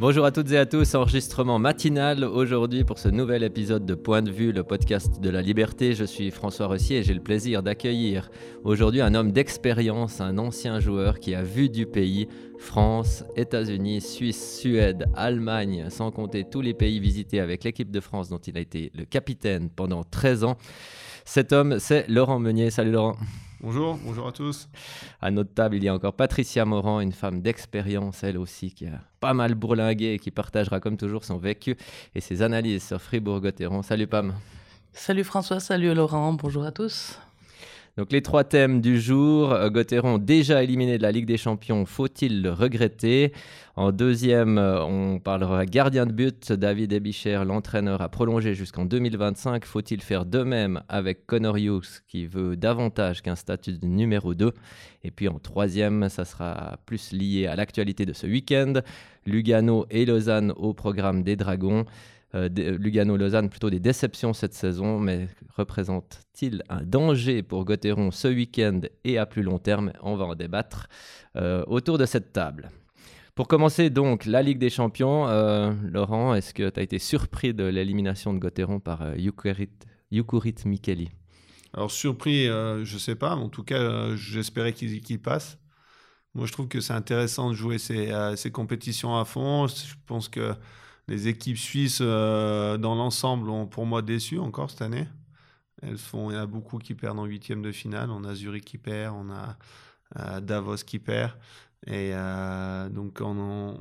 Bonjour à toutes et à tous, enregistrement matinal aujourd'hui pour ce nouvel épisode de Point de vue, le podcast de la liberté. Je suis François Rossier et j'ai le plaisir d'accueillir aujourd'hui un homme d'expérience, un ancien joueur qui a vu du pays, France, États-Unis, Suisse, Suède, Allemagne, sans compter tous les pays visités avec l'équipe de France dont il a été le capitaine pendant 13 ans. Cet homme, c'est Laurent Meunier. Salut Laurent. Bonjour, bonjour à tous. À notre table, il y a encore Patricia Morand, une femme d'expérience, elle aussi, qui a pas mal bourlingué et qui partagera comme toujours son vécu et ses analyses sur Fribourg-Gotteron. Salut Pam. Salut François, salut Laurent, bonjour à tous. Donc les trois thèmes du jour, euh, Gauthieron déjà éliminé de la Ligue des Champions, faut-il le regretter? En deuxième, euh, on parlera gardien de but, David Ebicher, l'entraîneur a prolongé jusqu'en 2025, faut-il faire de même avec Connor Hughes qui veut davantage qu'un statut de numéro 2 Et puis en troisième, ça sera plus lié à l'actualité de ce week-end, Lugano et Lausanne au programme des Dragons. Euh, euh, Lugano-Lausanne plutôt des déceptions cette saison, mais représente-t-il un danger pour Gauthieron ce week-end et à plus long terme? On va en débattre euh, autour de cette table. Pour commencer donc la Ligue des Champions, Laurent, est-ce que tu as été surpris de l'élimination de Gauthieron par Yukurit, Yukurit Mikeli Alors surpris, je sais pas, mais en tout cas j'espérais qu'il passe. Moi je trouve que c'est intéressant de jouer ces, ces compétitions à fond. Je pense que les équipes suisses, euh, dans l'ensemble, ont pour moi déçu encore cette année. Elles font, il y en a beaucoup qui perdent en huitième de finale. On a Zurich qui perd, on a euh, Davos qui perd. Et euh, donc, on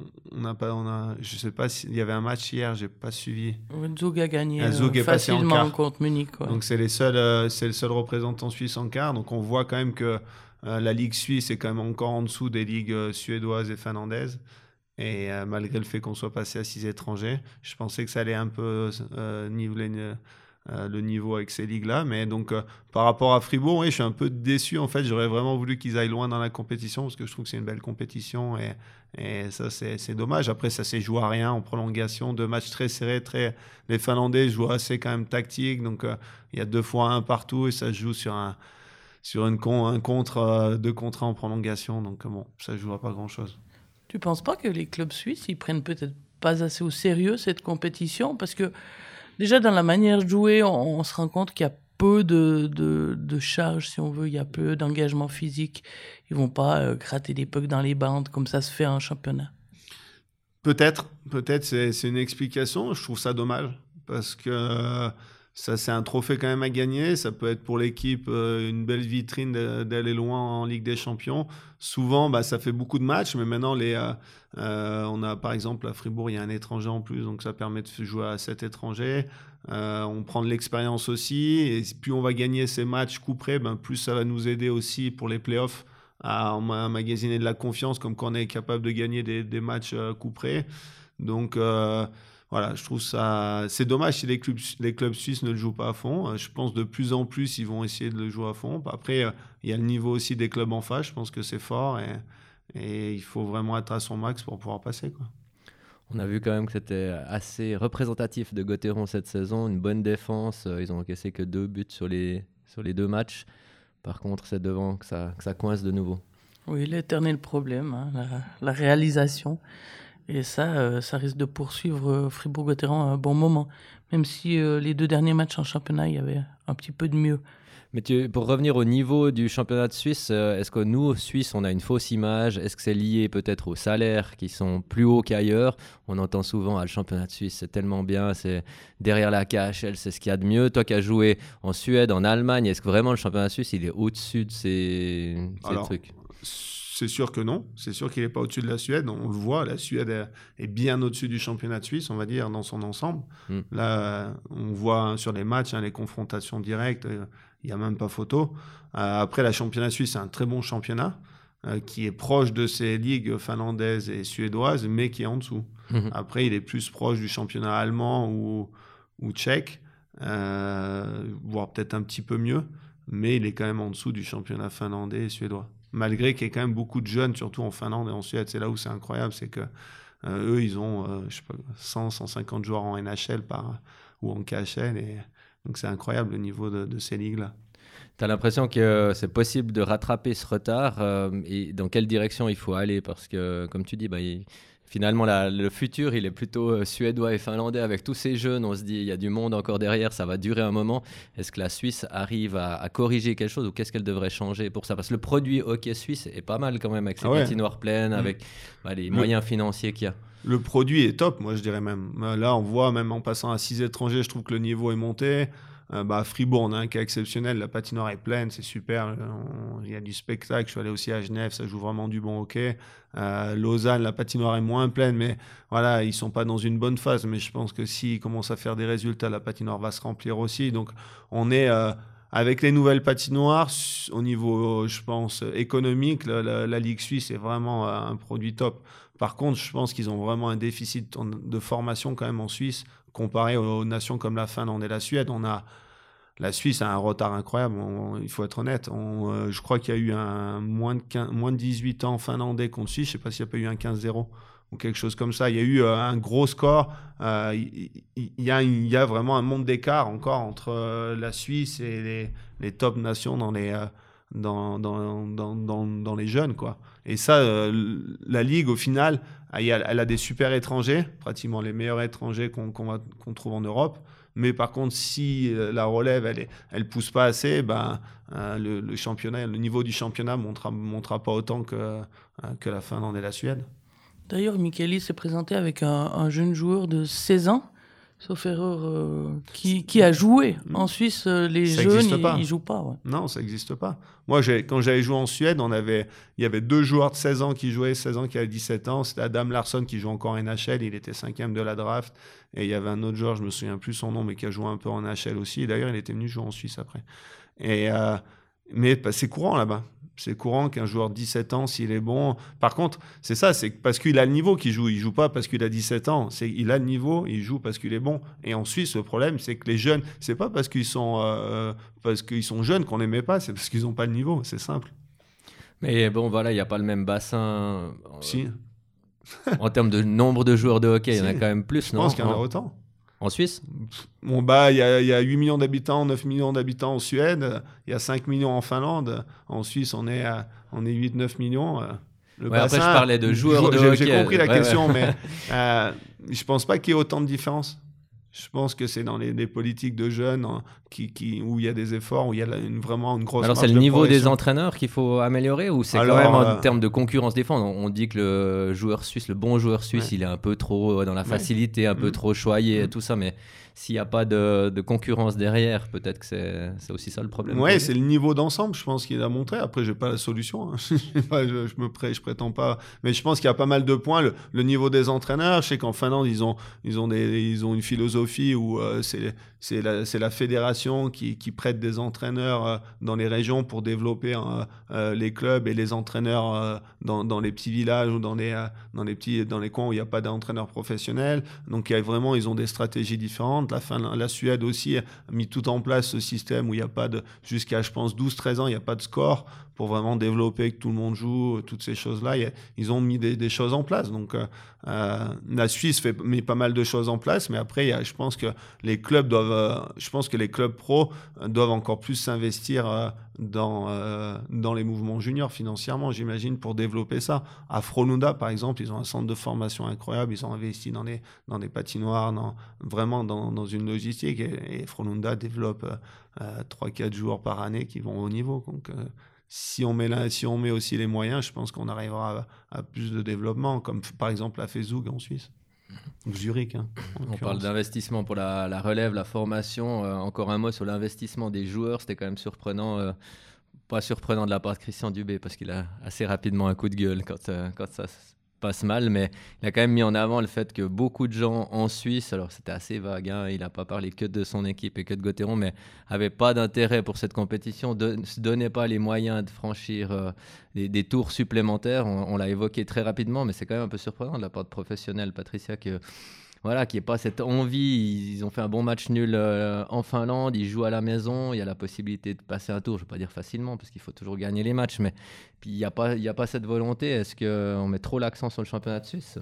pas, on a, je sais pas s'il y avait un match hier, j'ai pas suivi. Zug a gagné facilement contre Munich. Donc, c'est les seuls, c'est le seul représentant suisse en quart. Donc, on voit quand même que la ligue suisse est quand même encore en dessous des ligues suédoises et finlandaises. Et euh, malgré le fait qu'on soit passé à six étrangers, je pensais que ça allait un peu euh, niveler euh, le niveau avec ces ligues-là. Mais donc, par rapport à Fribourg, oui, je suis un peu déçu. En fait, j'aurais vraiment voulu qu'ils aillent loin dans la compétition parce que je trouve que c'est une belle compétition. Et, ça, c'est dommage. Après, ça s'est joué à rien en prolongation. Deux matchs très serrés. Très... Les Finlandais jouent assez quand même tactique. Donc, il y a deux fois un partout et ça se joue sur un sur un contre, deux contrats en prolongation. Donc, bon, ça ne jouera pas grand-chose. Tu penses pas que les clubs suisses, ils prennent peut-être pas assez au sérieux cette compétition? Parce que déjà, dans la manière de jouer, on, se rend compte qu'il y a peu de, de, de charges, si on veut, il y a peu d'engagement physique. Ils vont pas euh, gratter des pucks dans les bandes comme ça se fait en championnat. Peut-être, peut-être c'est une explication. Je trouve ça dommage parce que ça c'est un trophée quand même à gagner. Ça peut être pour l'équipe euh, une belle vitrine d'aller loin en Ligue des Champions. Souvent, bah, ça fait beaucoup de matchs, mais maintenant, les, euh, euh, on a par exemple à Fribourg, il y a un étranger en plus, donc ça permet de jouer à sept étrangers. on prend de l'expérience aussi, et plus on va gagner ces matchs couperés, ben, plus ça va nous aider aussi pour les playoffs à emmagasiner de la confiance, comme quand on est capable de gagner des, des matchs couperés. Donc, voilà, je trouve ça. C'est dommage si les clubs, les clubs suisses ne le jouent pas à fond. Euh, je pense de plus en plus, ils vont essayer de le jouer à fond. Après, euh, il y a le niveau aussi des clubs en face. Je pense que c'est fort et, et, il faut vraiment être à son max pour pouvoir passer. Quoi. On a vu quand même que c'était assez représentatif de Gauthieron cette saison. Une bonne défense. Euh, ils ont encaissé que deux buts sur les, sur les deux matchs. Par contre, c'est devant que ça, que ça coince de nouveau. Oui, l'éternel problème, hein, la, la réalisation. Et ça, euh, ça risque de poursuivre euh, Fribourg-Gotteron un bon moment, même si euh, les deux derniers matchs en championnat, il y avait un petit peu de mieux. Mais tu, pour revenir au niveau du championnat de Suisse, est-ce que nous, Suisse, on a une fausse image? Est-ce que c'est lié peut-être aux salaires qui sont plus hauts qu'ailleurs? On entend souvent ah, le championnat de Suisse, c'est tellement bien, c'est derrière la KHL, c'est ce qu'il y a de mieux. Toi qui as joué en Suède, en Allemagne, est-ce que vraiment le championnat suisse, il est au-dessus de ces, ces trucs? C'est sûr que non. C'est sûr qu'il n'est pas au-dessus de la Suède. On le voit, la Suède est bien au-dessus du championnat de Suisse, on va dire, dans son ensemble. Hmm. Là, on voit hein, sur les matchs, hein, les confrontations directes, euh, il n'y a même pas photo. Euh, après, la championnat suisse, c'est un très bon championnat euh, qui est proche de ces ligues finlandaises et suédoises, mais qui est en dessous. Hmm. Après, il est plus proche du championnat allemand ou, ou tchèque, voire peut-être un petit peu mieux, mais il est quand même en dessous du championnat finlandais et suédois. Malgré qu'il y ait quand même beaucoup de jeunes, surtout en Finlande et en Suède. C'est là où c'est incroyable, c'est que eux, ils ont, je sais pas, 100, 150 joueurs en NHL ou en KHL. Donc c'est incroyable le niveau de, ces ligues-là. Tu as l'impression que c'est possible de rattraper ce retard et dans quelle direction il faut aller? Parce que, comme tu dis, bah, finalement, le futur, il est plutôt euh, suédois et finlandais avec tous ces jeunes. On se dit, il y a du monde encore derrière, ça va durer un moment. Est-ce que la Suisse arrive à, corriger quelque chose ou qu'est-ce qu'elle devrait changer pour ça? Parce que le produit hockey suisse est pas mal quand même avec ses ah patinoires pleines, mm. avec bah, les moyens financiers qu'il y a. Le produit est top, moi je dirais même. Là, on voit, même en passant à 6 étrangers, je trouve que le niveau est monté. Euh, bah, Fribourg, on a un cas exceptionnel. La patinoire est pleine, c'est super. Il y a du spectacle. Je suis allé aussi à Genève, ça joue vraiment du bon hockey. Euh, Lausanne, la patinoire est moins pleine, mais voilà, ils sont pas dans une bonne phase. Mais je pense que s'ils commencent à faire des résultats, la patinoire va se remplir aussi. Donc, on est euh, avec les nouvelles patinoires, au niveau, je pense, économique, la, Ligue suisse est vraiment un produit top. Par contre, je pense qu'ils ont vraiment un déficit de formation quand même en Suisse comparé aux nations comme la Finlande et la Suède, on a la Suisse a un retard incroyable, il faut être honnête. Euh, je crois qu'il y a eu un moins de, moins de 18 ans finlandais contre Suisse, je ne sais pas s'il n'y a pas eu un 15-0 ou quelque chose comme ça. Il y a eu euh, un gros score. Euh, il, y a, vraiment un monde d'écart encore entre la Suisse et les, top nations dans les, dans, les jeunes. Quoi. Et ça, la Ligue, au final, elle a des super étrangers, pratiquement les meilleurs étrangers qu'on trouve en Europe. Mais par contre, si euh, la relève, elle, elle pousse pas assez, ben, euh, le, championnat, le niveau du championnat ne montera, pas autant que, euh, que la Finlande et la Suède. D'ailleurs, Micheli s'est présenté avec un, un, jeune joueur de 16 ans sauf erreur, euh, qui, qui, a joué. Mm. En Suisse, euh, les jeunes, ils ne jouent pas. Non, ça n'existe pas. Moi, quand j'avais joué en Suède, on avait, il y avait deux joueurs de 16 ans qui jouaient, 16 ans qui avaient 17 ans. C'était Adam Larsson qui joue encore en NHL, il était cinquième de la draft. Et il y avait un autre joueur, je me souviens plus son nom, mais qui a joué un peu en NHL aussi. D'ailleurs, il était venu jouer en Suisse après. Et, euh, mais bah, c'est courant là-bas. C'est courant qu'un joueur de 17 ans, s'il est bon. Par contre, c'est ça, c'est parce qu'il a le niveau qu'il joue. Il joue pas parce qu'il a 17 ans. C'est il a le niveau, il joue parce qu'il est bon. Et en Suisse, le problème, c'est que les jeunes, c'est pas parce qu'ils sont euh, parce qu'ils sont jeunes qu'on les met pas, c'est parce qu'ils n'ont pas le niveau. C'est simple. Mais bon, voilà, il n'y a pas le même bassin. Euh, si. en termes de nombre de joueurs de hockey, il y en a quand même plus, non? Je pense qu'il y en a autant. En Suisse? Bon, bah, il y, a, y a 8 millions d'habitants, 9 millions d'habitants en Suède, il y a 5 millions en Finlande. En Suisse, on est, on est 8-9 millions. Le après, je parlais de joueurs de hockey. J'ai compris la question, mais euh, je pense pas qu'il y ait autant de différence. Je pense que c'est dans les, politiques de jeunes hein, qui, qui, où il y a des efforts, où il y a une, vraiment une grosse. Alors c'est le niveau des entraîneurs qu'il faut améliorer ou c'est quand même en euh, termes de concurrence défendre on, dit que le joueur suisse, le bon joueur suisse, il est un peu trop dans la facilité, un peu mm. trop choyé, mm. tout ça, mais s'il n'y a pas de, concurrence derrière, peut-être que c'est aussi ça le problème. Oui, c'est le niveau d'ensemble, je pense, qu'il a montré. Après, je n'ai pas la solution. Hein. je, je, me pré, je prétends pas. Mais je pense qu'il y a pas mal de points. Le, niveau des entraîneurs, je sais qu'en Finlande, ils ont, ils, ont des, ils ont une philosophie où euh, c'est c'est la, la, fédération qui, qui, prête des entraîneurs euh, dans les régions pour développer euh, les clubs et les entraîneurs dans, dans, les petits villages ou dans les, dans les, petits, dans les coins où il n'y a pas d'entraîneurs professionnels. Donc, y a vraiment, ils ont des stratégies différentes. La, fin, la Suède aussi a mis tout en place ce système où il n'y a pas de, jusqu'à, je pense, 12-13 ans, il n'y a pas de score pour vraiment développer que tout le monde joue, toutes ces choses-là. Ils ont mis des, choses en place. Donc, euh, euh, la Suisse fait, met pas mal de choses en place, mais après, il y a, je pense que les clubs doivent, euh, je pense que les clubs pro doivent encore plus s'investir dans, dans les mouvements juniors financièrement, j'imagine, pour développer ça. À Fronunda, par exemple, ils ont un centre de formation incroyable. Ils ont investi dans des, dans des patinoires, dans, vraiment dans, dans une logistique. Et, et Fronunda développe 3-4 joueurs par année qui vont au niveau. Donc, si on, met là, si on met aussi les moyens, je pense qu'on arrivera à, plus de développement, comme par exemple la FEZUG en Suisse. Zurich. Hein, on parle d'investissement pour la, relève, la formation. Euh, encore un mot sur l'investissement des joueurs. C'était quand même surprenant. Euh, pas surprenant de la part de Christian Dubé parce qu'il a assez rapidement un coup de gueule quand, euh, quand ça passe mal, mais il a quand même mis en avant le fait que beaucoup de gens en Suisse, alors c'était assez vague, hein, il n'a pas parlé que de son équipe et que de Gauthieron, mais n'avaient pas d'intérêt pour cette compétition, ne se donnaient pas les moyens de franchir euh, des, tours supplémentaires. On, l'a évoqué très rapidement, mais c'est quand même un peu surprenant de la part de professionnels, Patricia, que voilà, qu'il n'y ait pas cette envie. Ils ont fait un bon match nul euh, en Finlande, ils jouent à la maison, il y a la possibilité de passer un tour, je ne vais pas dire facilement, parce qu'il faut toujours gagner les matchs, mais il n'y a, pas, a pas cette volonté. Est-ce qu'on met trop l'accent sur le championnat de Suisse?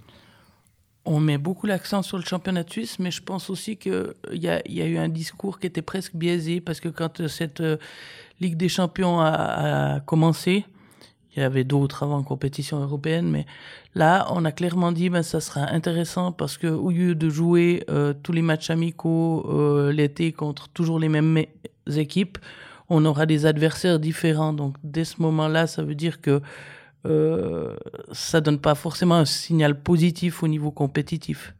On met beaucoup l'accent sur le championnat de Suisse, mais je pense aussi qu'il y a, y a eu un discours qui était presque biaisé, parce que quand euh, cette euh, Ligue des Champions a commencé, il y avait d'autres avant compétition européenne, mais là, on a clairement dit, ben, ça sera intéressant parce que au lieu de jouer euh, tous les matchs amicaux euh, l'été contre toujours les mêmes équipes, on aura des adversaires différents. Donc, dès ce moment-là, ça veut dire que euh, ça donne pas forcément un signal positif au niveau compétitif.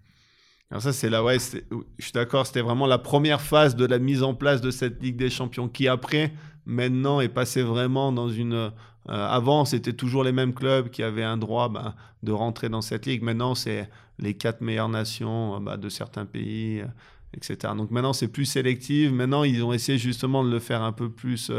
Alors ça, c'est là, ouais, je suis d'accord, c'était vraiment la première phase de la mise en place de cette Ligue des Champions qui, après, maintenant, est passée vraiment dans une avant, c'était toujours les mêmes clubs qui avaient un droit bah, de rentrer dans cette ligue. Maintenant, c'est les quatre meilleures nations euh, bah, de certains pays, euh, etc. Donc maintenant, c'est plus sélectif. Maintenant, ils ont essayé justement de le faire un peu plus,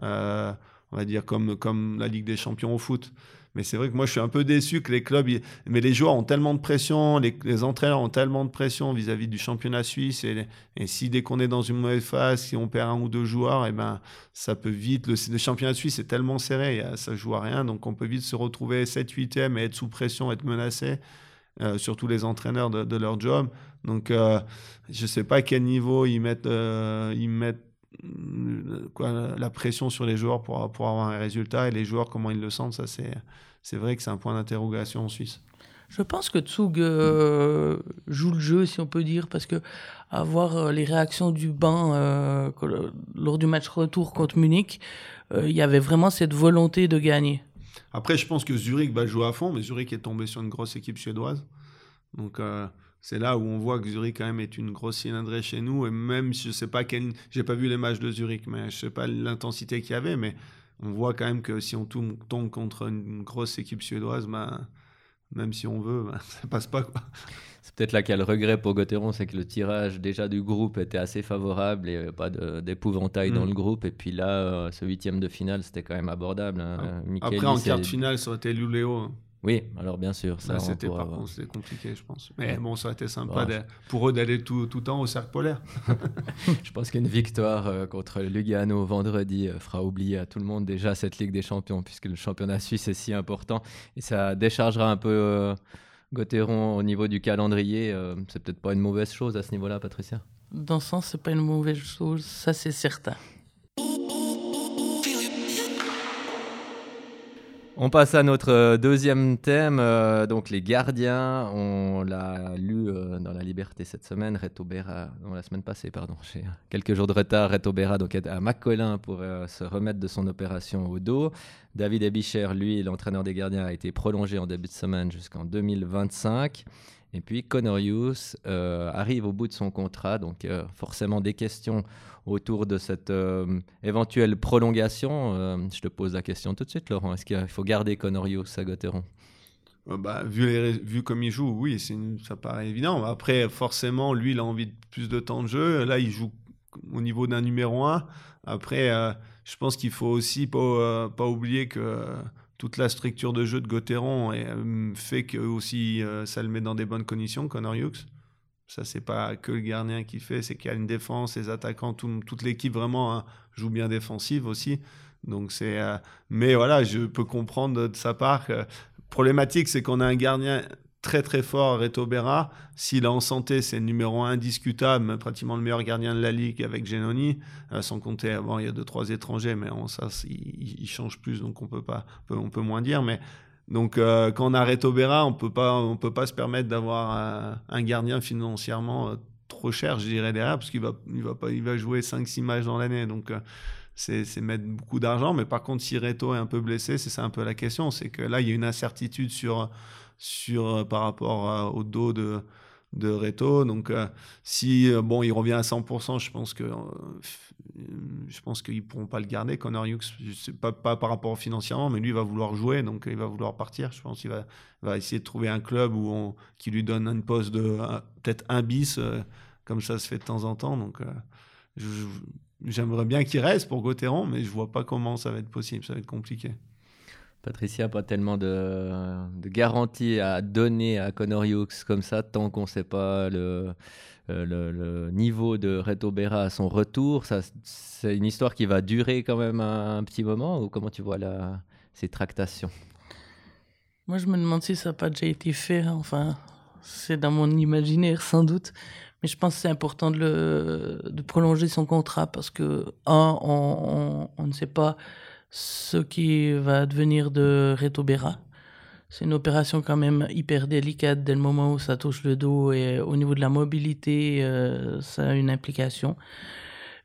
on va dire, comme, comme la Ligue des champions au foot. Mais c'est vrai que moi, je suis un peu déçu que les clubs. Mais les joueurs ont tellement de pression, les, entraîneurs ont tellement de pression vis-à-vis du championnat suisse. Et, si dès qu'on est dans une mauvaise phase, si on perd un ou deux joueurs, et eh ben, ça peut vite. Le, championnat suisse est tellement serré, ça joue à rien. Donc on peut vite se retrouver 7-8e et être sous pression, être menacé. Euh, surtout les entraîneurs de, leur job. Donc, euh, je ne sais pas à quel niveau ils mettent, euh, ils mettent quoi, la pression sur les joueurs pour, pour avoir un résultat et les joueurs, comment ils le sentent, ça c'est, c'est vrai que c'est un point d'interrogation en Suisse. Je pense que Tsug euh, joue le jeu, si on peut dire, parce que avoir euh, les réactions du banc euh, lors du match retour contre Munich, il y avait vraiment cette volonté de gagner. Après, je pense que Zurich va jouer à fond, mais Zurich est tombé sur une grosse équipe suédoise. Donc, c'est là où on voit que Zurich quand même est une grosse cylindrée chez nous. Et même si je sais pas quel, j'ai pas vu les matchs de Zurich, mais je sais pas l'intensité qu'il y avait, mais on voit quand même que si on tombe contre une grosse équipe suédoise, ben, même si on veut, ben, ça passe pas quoi. C'est peut-être là qu'il y a le regret pour Gauthieron, c'est que le tirage déjà du groupe était assez favorable et pas d'épouvantail dans mm. le groupe. Et puis là, euh, ce huitième de finale, c'était quand même abordable. Hein. Après, en quart de finale, ça aurait été Luléo. Oui, alors bien sûr. Ça, c'était compliqué, je pense. Mais bon, ça aurait été sympa pour eux d'aller tout, tout le temps au cercle polaire. je pense qu'une victoire euh, contre Lugano vendredi euh, fera oublier à tout le monde déjà cette Ligue des Champions, puisque le championnat suisse est si important. Et ça déchargera un peu euh, au niveau du calendrier. Euh, c'est peut-être pas une mauvaise chose à ce niveau-là, Patricia? Dans ce sens, c'est pas une mauvaise chose, ça c'est certain. On passe à notre euh, deuxième thème, euh, donc les gardiens. On l'a lu euh, dans La Liberté cette semaine. Reto Berra, non, la semaine passée, pardon, j'ai quelques jours de retard. Reto Berra donc, à McCollin pour se remettre de son opération au dos. David Ebicher, lui, l'entraîneur des gardiens, a été prolongé en début de semaine jusqu'en 2025. Et puis Connor Hughes euh, arrive au bout de son contrat, donc euh, forcément des questions autour de cette euh, éventuelle prolongation. je te pose la question tout de suite, Laurent. Est-ce qu'il faut garder Connor Hughes à Gauthieron bah, vu, les, vu comme il joue, oui, ça paraît évident. Après, forcément, lui, il a envie de plus de temps de jeu. Là, il joue au niveau d'un numéro 1. Après, je pense qu'il faut aussi pas, pas oublier que toute la structure de jeu de Gauthieron euh, fait que aussi euh, ça le met dans des bonnes conditions, Connor Hughes. Ça, c'est pas que le gardien qui fait, c'est qu'il y a une défense, les attaquants, toute l'équipe vraiment hein, joue bien défensive aussi. Donc c'est, euh, mais voilà, je peux comprendre de sa part que problématique, c'est qu'on a un gardien très très fort, Reto Berra. S'il est en santé, c'est le numéro indiscutable, pratiquement le meilleur gardien de la ligue avec Genoni. Euh, sans compter, bon, il y a deux trois étrangers, mais ça, il, change plus, donc on peut pas, on peut, moins dire. Mais donc euh, quand on a Reto Berra, on peut pas, on peut pas se permettre d'avoir un gardien financièrement euh, trop cher, je dirais derrière, parce qu'il va, il va pas, il va jouer 5-6 matchs dans l'année, donc c'est mettre beaucoup d'argent. Mais par contre, si Reto est un peu blessé, c'est ça un peu la question, c'est que là, il y a une incertitude sur sur, euh, par rapport euh, au dos de, de Reto. Donc, euh, si bon, il revient à 100%, je pense que je pense pourront pas le garder. Connor Hughes, pas, par rapport financièrement, mais lui il va vouloir jouer, donc il va vouloir partir. Je pense qu'il va, va essayer de trouver un club où qui lui donne une poste de peut-être un bis, comme ça se fait de temps en temps. Donc, j'aimerais bien qu'il reste pour Gauthieron, mais je vois pas comment ça va être possible. Ça va être compliqué. Patricia, pas tellement de, de garantie à donner à Connor Hughes comme ça, tant qu'on ne sait pas le, euh, le, niveau de Reto Berra à son retour. C'est une histoire qui va durer quand même un, petit moment, ou comment tu vois la, ces tractations? Moi, je me demande si ça n'a pas déjà été fait. Hein. Enfin, c'est dans mon imaginaire, sans doute. Mais je pense que c'est important de, prolonger son contrat parce que, un, on, ne sait pas ce qui va devenir de Reto Berra. C'est une opération quand même hyper délicate dès le moment où ça touche le dos et au niveau de la mobilité, euh, ça a une implication.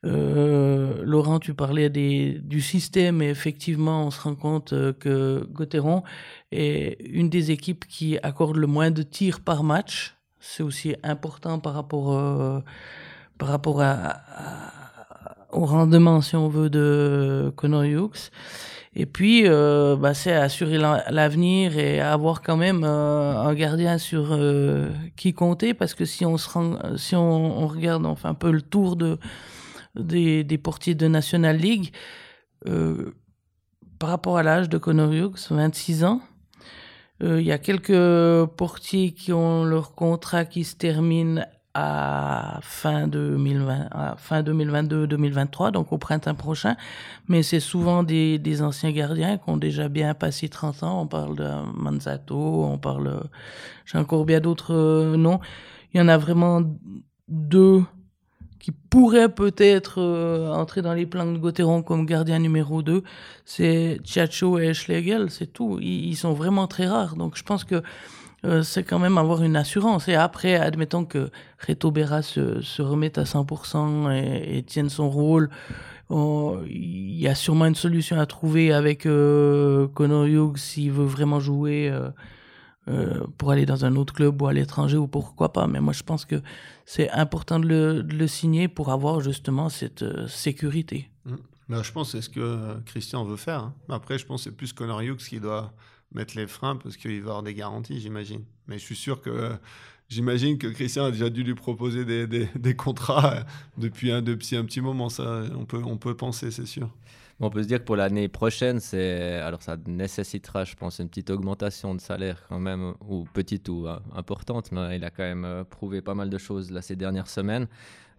Euh, Laurent, tu parlais du système et effectivement, on se rend compte euh, que Gauthieron est une des équipes qui accorde le moins de tirs par match. C'est aussi important par rapport, par rapport au rendement, si on veut, de Connor Hughes. Et puis, euh, bah, c'est assurer l'avenir et avoir quand même euh, un gardien sur euh, qui compter, parce que si on se si on, regarde enfin un peu le tour de des, des portiers de National League, par rapport à l'âge de Connor Hughes, 26 ans, il y a quelques portiers qui ont leur contrat qui se termine à fin, 2020, à fin 2022-2023, donc au printemps prochain. Mais c'est souvent des, des, anciens gardiens qui ont déjà bien passé 30 ans. On parle de Manzato, on parle... J'ai encore bien d'autres euh, noms. Il y en a vraiment deux qui pourraient peut-être euh, entrer dans les plans de Gauthieron comme gardien numéro 2. C'est Chiacho et Schlegel, c'est tout. Ils, sont vraiment très rares. Donc je pense que euh, c'est quand même avoir une assurance. Et après, admettons que Reto Berra se, se remette à 100% et, et, tienne son rôle. Il y a sûrement une solution à trouver avec euh, Conor Hughes s'il veut vraiment jouer euh, pour aller dans un autre club ou à l'étranger ou pourquoi pas. Mais moi, je pense que c'est important de le, de le, signer pour avoir justement cette euh, sécurité. Mmh. je pense que c'est ce que Christian veut faire. Hein. Après, je pense que c'est plus Conor Hughes qui doit mettre les freins parce qu'il va avoir des garanties, j'imagine. Mais je suis sûr que j'imagine que Christian a déjà dû lui proposer des, des, contrats depuis un, depuis un petit moment. Ça, on peut, on peut penser, c'est sûr. On peut se dire que pour l'année prochaine, alors ça nécessitera, je pense, une petite augmentation de salaire quand même, ou petite ou hein, importante, mais il a quand même euh, prouvé pas mal de choses là ces dernières semaines.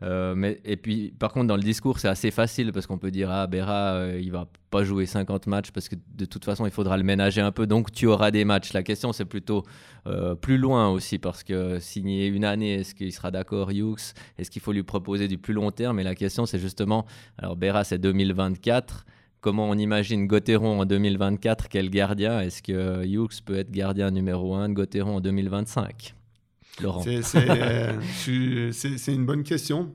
Euh, mais, et puis, par contre, dans le discours, c'est assez facile parce qu'on peut dire Ah, Berra, euh, il va pas jouer 50 matchs parce que de toute façon, il faudra le ménager un peu, donc tu auras des matchs. La question, c'est plutôt euh, plus loin aussi parce que signer une année, est-ce qu'il sera d'accord, Hughes? Est-ce qu'il faut lui proposer du plus long terme? Et la question, c'est justement Alors, Berra, c'est 2024 comment on imagine Gauthieron en 2024, quel gardien? Est-ce que Hughes peut être gardien numéro 1 de Gauthieron en 2025 euh, c'est une bonne question.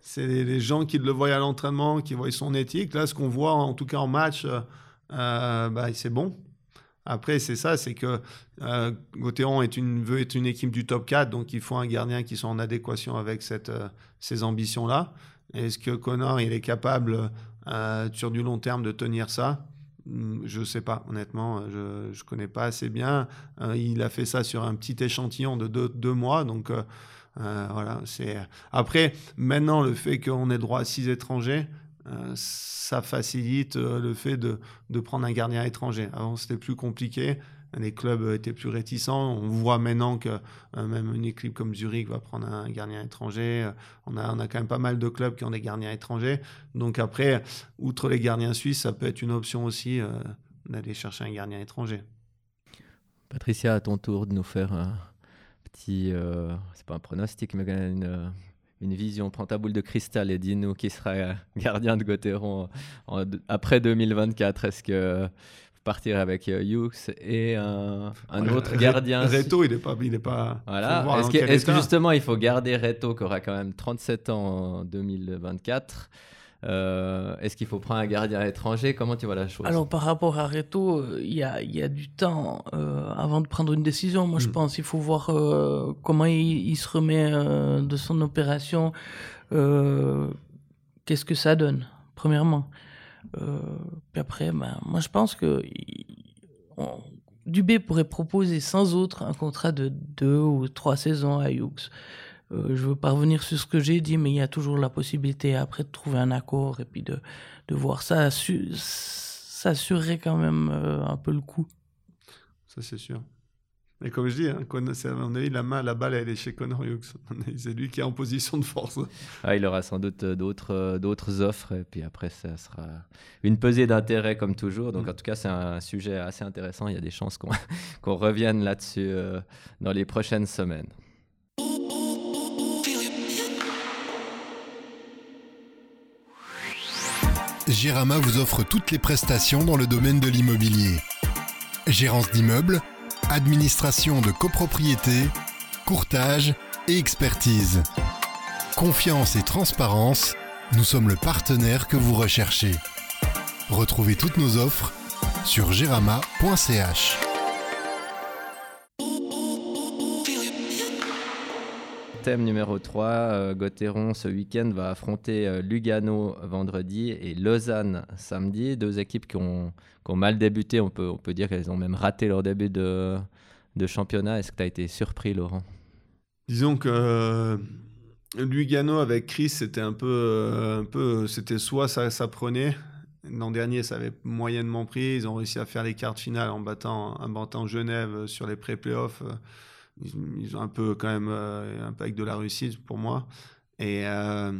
C'est les, gens qui le voient à l'entraînement, qui voient son éthique. Là, ce qu'on voit, en tout cas en match, euh, euh, bah, c'est bon. Après, c'est ça, c'est que euh, est une, veut être une équipe du top 4, donc il faut un gardien qui soit en adéquation avec ces ambitions-là. Est-ce que Connor, il est capable, sur du long terme, de tenir ça? Je ne sais pas, honnêtement, je ne connais pas assez bien. Euh, il a fait ça sur un petit échantillon de deux, mois, donc euh, euh, voilà. C'est après maintenant le fait qu'on ait droit à six étrangers, ça facilite le fait de, de, prendre un gardien étranger. Avant c'était plus compliqué les clubs étaient plus réticents. On voit maintenant que euh, même une équipe comme Zurich va prendre un gardien étranger. On a, on a quand même pas mal de clubs qui ont des gardiens étrangers. Donc après, outre les gardiens suisses, ça peut être une option aussi euh, d'aller chercher un gardien étranger. Patricia, à ton tour de nous faire un petit, euh, c'est pas un pronostic, mais une, une vision. Prends ta boule de cristal et dis-nous qui sera gardien de Gauthieron après 2024. Est-ce que partir avec euh, Hughes et un, autre gardien. Reto, il n'est pas. Il est pas voilà. Est-ce que, justement il faut garder Reto qui aura quand même 37 ans en 2024 euh, Est-ce qu'il faut prendre un gardien étranger? Comment tu vois la chose? Alors par rapport à Reto, euh, il y a, y, a, du temps avant de prendre une décision. Moi je hmm. pense qu'il faut voir comment il, se remet de son opération. Qu'est-ce que ça donne, premièrement euh, puis après, ben, moi je pense que Dubé pourrait proposer sans autre un contrat de deux ou trois saisons à Hughes. Euh, je veux pas revenir sur ce que j'ai dit, mais il y a toujours la possibilité après de trouver un accord et puis de, de voir ça. ça assurerait quand même un peu le coup. Ça, c'est sûr. Et comme je dis, hein, à mon avis, la main, la balle, elle est chez Connor Hughes. C'est lui qui est en position de force. Ah, il aura sans doute euh, d'autres, euh, d'autres offres. Et puis après, ça sera une pesée d'intérêt comme toujours. Donc, mm. en tout cas, c'est un sujet assez intéressant. Il y a des chances qu'on, qu'on revienne là-dessus euh, dans les prochaines semaines. Gérama vous offre toutes les prestations dans le domaine de l'immobilier. Gérance d'immeubles administration de copropriété, courtage et expertise. Confiance et transparence, nous sommes le partenaire que vous recherchez. Retrouvez toutes nos offres sur gerama.ch. Thème numéro 3, euh, Gauthieron ce week-end va affronter euh, Lugano vendredi et Lausanne samedi. Deux équipes qui ont, mal débuté, on peut, dire qu'elles ont même raté leur début de, de championnat. Est-ce que tu as été surpris, Laurent? Disons que euh, Lugano avec Chris, c'était un peu, c'était soit ça, ça prenait. L'an dernier, ça avait moyennement pris. Ils ont réussi à faire les quarts finales en battant, en battant Genève sur les pré-playoffs ils, ont un peu quand même euh, un peu avec de la réussite pour moi. Et, euh,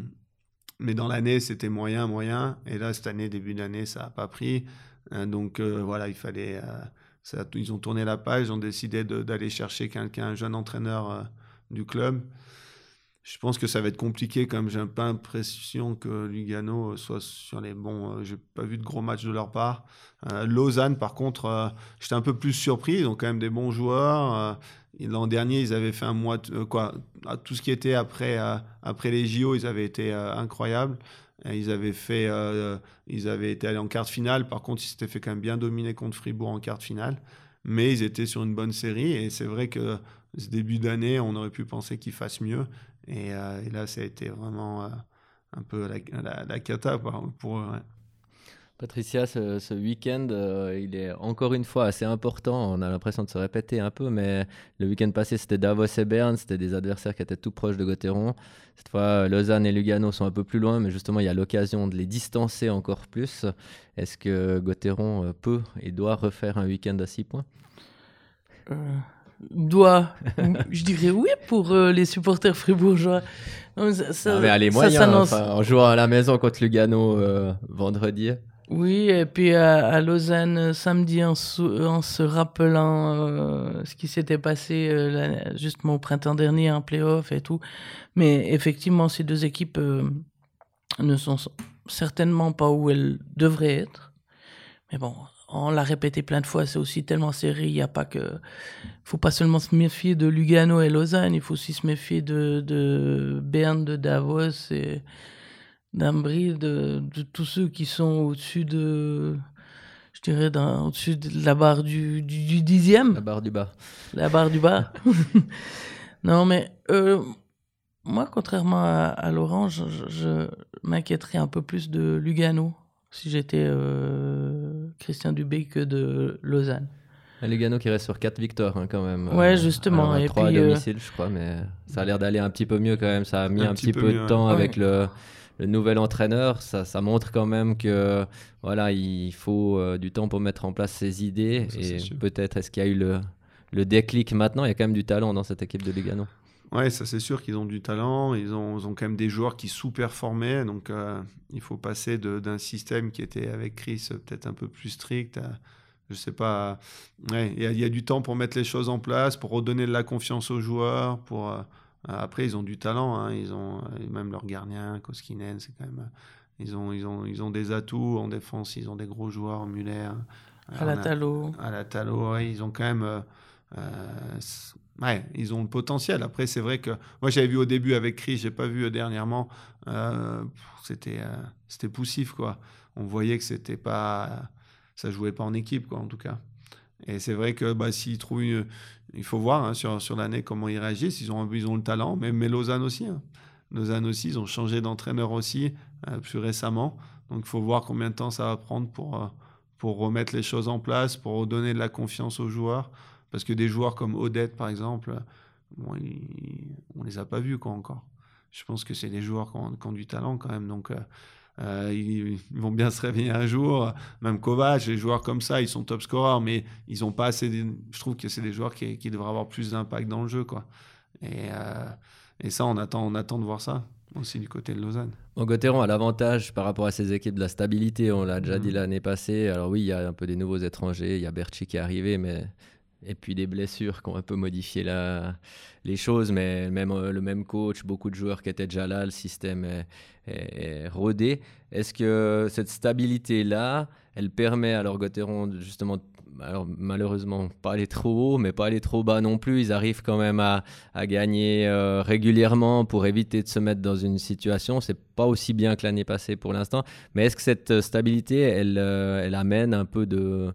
mais dans l'année, c'était moyen, moyen. Et là, cette année, début d'année, ça n'a pas pris. Euh, donc voilà, il fallait. Ils ont tourné la page, ils ont décidé d'aller chercher quelqu'un, un jeune entraîneur du club. Je pense que ça va être compliqué, comme j'ai pas l'impression que Lugano soit sur les bons. j'ai pas vu de gros matchs de leur part. Lausanne, par contre, j'étais un peu plus surpris. Ils ont quand même des bons joueurs. L'an dernier, ils avaient fait un mois, euh, quoi, tout ce qui était après, euh, après les JO, ils avaient été euh, incroyables. ils avaient fait, ils avaient été allés en quart de finale. Par contre, ils s'étaient fait quand même bien dominer contre Fribourg en quart de finale. Mais ils étaient sur une bonne série et c'est vrai que ce début d'année, on aurait pu penser qu'ils fassent mieux. Et, là, ça a été vraiment un peu la, la, cata pour eux. Patricia, ce, week-end, euh, il est encore une fois assez important. On a l'impression de se répéter un peu, mais le week-end passé, c'était Davos et Berne. C'était des adversaires qui étaient tout proches de Gauthieron. Cette fois, Lausanne et Lugano sont un peu plus loin, mais justement, il y a l'occasion de les distancer encore plus. Est-ce que Gauthieron euh, peut et doit refaire un week-end à 6 points? Euh, Doit. Je dirais oui pour les supporters fribourgeois. Ça, ah, mais allez, moyen, en jouant à la maison contre Lugano vendredi. Oui, et puis à, Lausanne, samedi, en, se rappelant euh, ce qui s'était passé euh, justement au printemps dernier en playoff et tout. Mais effectivement, ces deux équipes euh, ne sont certainement pas où elles devraient être. Mais bon, on l'a répété plein de fois, c'est aussi tellement serré, il n'y a pas que... faut pas seulement se méfier de Lugano et Lausanne, il faut aussi se méfier de, de Berne, de Davos et d'Ambry, de, de, tous ceux qui sont au-dessus de, je dirais, au-dessus de la barre du, du, dixième. La barre du bas. La barre du bas. non, mais euh, moi, contrairement à, Laurent, je, je, m'inquiéterais un peu plus de Lugano si j'étais euh, Christian Dubé que de Lausanne. Lugano qui reste sur 4 victoires hein, quand même. Ouais, justement. et 3 à euh, domicile, je crois, mais ça a l'air d'aller un petit peu mieux quand même. Ça a mis un, petit, peu, de temps avec le le nouvel entraîneur, ça, ça, montre quand même que voilà, il faut euh, du temps pour mettre en place ses idées. et peut-être est-ce qu'il y a eu le, le, déclic maintenant? Il y a quand même du talent dans cette équipe de Lugano. Ouais, ça c'est sûr qu'ils ont du talent. Ils ont, ils ont, quand même des joueurs qui sous-performaient. Donc euh, il faut passer d'un système qui était avec Chris peut-être un peu plus strict à, je sais pas. Ouais, il y, a du temps pour mettre les choses en place, pour redonner de la confiance aux joueurs, pour. Euh, euh, après, ils ont du talent. Hein. Ils ont euh, même leur gardien, Koskinen, c'est quand même. Euh, ils ont, ils, ont, ils ont des atouts en défense. Ils ont des gros joueurs, Muller. À la Talo. À la Talo, ils ont quand même. Ouais, ils ont le potentiel. Après, c'est vrai que moi, j'avais vu au début avec Chris, j'ai pas vu dernièrement. c'était, c'était poussif, quoi. On voyait que c'était pas, ça jouait pas en équipe, quoi, en tout cas. Et c'est vrai que bah, s'ils trouvent une, il faut voir hein, sur, sur l'année comment ils réagissent. Ils ont, ils ont le talent, mais, mais Lausanne aussi. Hein. Lausanne aussi, ils ont changé d'entraîneur aussi euh, plus récemment. Donc il faut voir combien de temps ça va prendre pour, euh, pour remettre les choses en place, pour redonner de la confiance aux joueurs. Parce que des joueurs comme Odette, par exemple, bon, on ne les a pas vus quoi, encore. Je pense que c'est des joueurs qui ont, qui ont, du talent quand même. Donc euh, Euh, ils, vont bien se réveiller un jour. Même Kovac, les joueurs comme ça, ils sont top scorers, mais ils ont pas assez. Je trouve que c'est des joueurs qui, qui, devraient avoir plus d'impact dans le jeu, quoi. Et, euh, et ça, on attend, on attend de voir ça aussi du côté de Lausanne. Bon, Gauthieron a l'avantage par rapport à ses équipes de la stabilité, on l'a déjà dit mhm. l'année passée. Alors oui, il y a un peu des nouveaux étrangers, il y a Berchi qui est arrivé, mais et puis des blessures qui ont un peu modifié la, les choses, mais même euh, le même coach, beaucoup de joueurs qui étaient déjà là, le système est, rodé. Est-ce que cette stabilité-là, elle permet à Gauthieron justement alors malheureusement pas aller trop haut, mais pas aller trop bas non plus. Ils arrivent quand même à, gagner euh, régulièrement pour éviter de se mettre dans une situation. C'est pas aussi bien que l'année passée pour l'instant, mais est-ce que cette stabilité, elle, euh, elle amène un peu de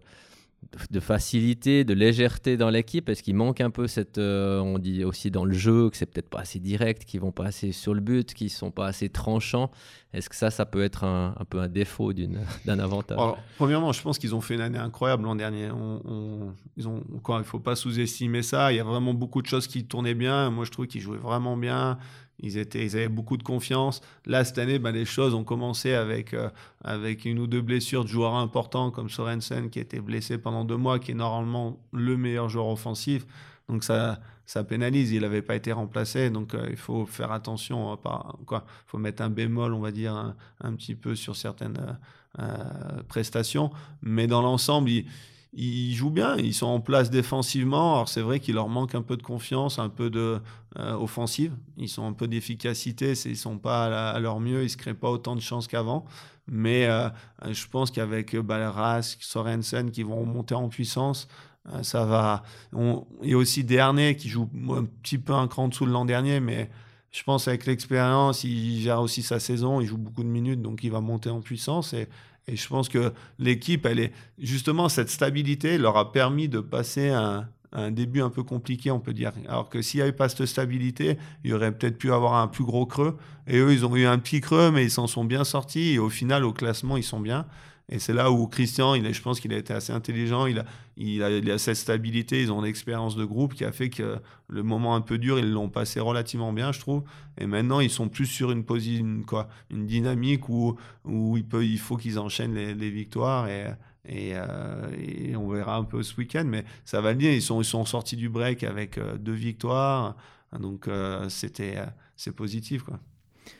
de facilité, de légèreté dans l'équipe? Est-ce qu'il manque un peu cette. Euh, on dit aussi dans le jeu que c'est peut-être pas assez direct, qu'ils vont pas assez sur le but, qu'ils sont pas assez tranchants? Est-ce que ça, ça peut être un, peu un défaut d'un avantage? Premièrement, je pense qu'ils ont fait une année incroyable l'an dernier. On, ont, encore, il faut pas sous-estimer ça. Il y a vraiment beaucoup de choses qui tournaient bien. Moi, je trouve qu'ils jouaient vraiment bien. Ils, avaient beaucoup de confiance. Là, cette année, ben, les choses ont commencé avec, euh, avec une ou deux blessures de joueurs importants comme Sorensen qui était blessé pendant deux mois, qui est normalement le meilleur joueur offensif. Donc ça, pénalise. Il n'avait pas été remplacé. Donc euh, il faut faire attention. Il faut mettre un bémol, on va dire, un, petit peu sur certaines euh, prestations. Mais dans l'ensemble, il ils jouent bien, ils sont en place défensivement. Alors c'est vrai qu'il leur manque un peu de confiance, un peu de euh, offensive. Ils sont un peu d'efficacité, ils sont pas à, leur mieux, ils se créent pas autant de chances qu'avant. Mais euh, je pense qu'avec Balras, Sorensen qui vont monter en puissance, euh, ça va. On... A aussi Dernay qui joue un petit peu un cran dessous de l'an dernier, mais je pense avec l'expérience, il gère aussi sa saison, il joue beaucoup de minutes, donc il va monter en puissance. Et, et je pense que l'équipe, elle justement cette stabilité leur a permis de passer un, un début un peu compliqué, on peut dire. Alors que s'il n'y avait pas cette stabilité, il y aurait peut-être pu avoir un plus gros creux. Et eux, ils ont eu un petit creux, mais ils s'en sont bien sortis. Et au final, au classement, ils sont bien. Et c'est là où Christian, je pense qu'il a été assez intelligent, il a, il a, il a cette stabilité, ils ont une expérience de groupe qui a fait que le moment un peu dur, ils l'ont passé relativement bien, je trouve. Et maintenant, ils sont plus sur une, dynamique où, il, faut qu'ils enchaînent les, victoires. Euh, et, on verra un peu ce week-end, mais ça va sont, ils sont sortis du break avec euh, deux victoires, donc euh, c'était c'est positif. Quoi.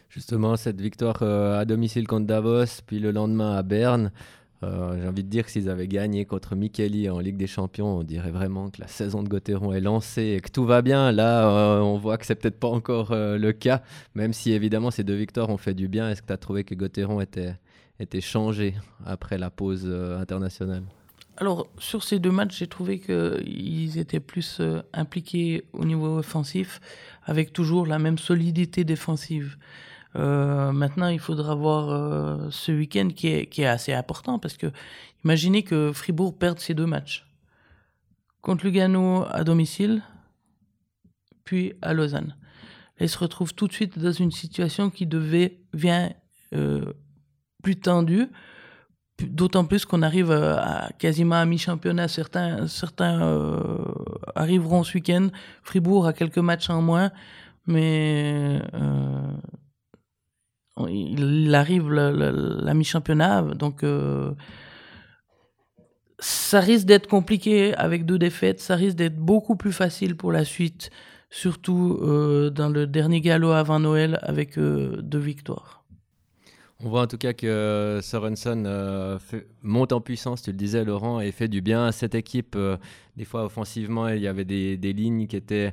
Justement, cette victoire euh, à domicile contre Davos, puis le lendemain à Berne, euh, j'ai envie de dire que s'ils avaient gagné contre Micheli en Ligue des Champions, on dirait vraiment que la saison de Gauthieron est lancée et que tout va bien. Là, euh, on voit que c'est peut-être pas encore le cas, même si évidemment ces deux victoires ont fait du bien. Est-ce que tu as trouvé que Gauthieron était, était changé après la pause internationale? Alors, sur ces deux matchs, j'ai trouvé qu'ils étaient plus impliqués au niveau offensif, avec toujours la même solidité défensive. Euh, maintenant, il faudra voir euh, ce week-end qui est, assez important parce que imaginez que Fribourg perde ces deux matchs. Contre Lugano à domicile, puis à Lausanne. Et se retrouve tout de suite dans une situation qui devait, vient euh, plus tendue, d'autant plus qu'on arrive quasiment à mi-championnat. Certains, certains arriveront ce week-end. Fribourg a quelques matchs en moins, mais il arrive la, mi-championnat, donc euh, ça risque d'être compliqué avec deux défaites, ça risque d'être beaucoup plus facile pour la suite, surtout euh, dans le dernier galop avant Noël avec euh, deux victoires. On voit en tout cas que Sorensen monte en puissance, tu le disais Laurent, et fait du bien à cette équipe. des fois offensivement, il y avait des, des lignes qui étaient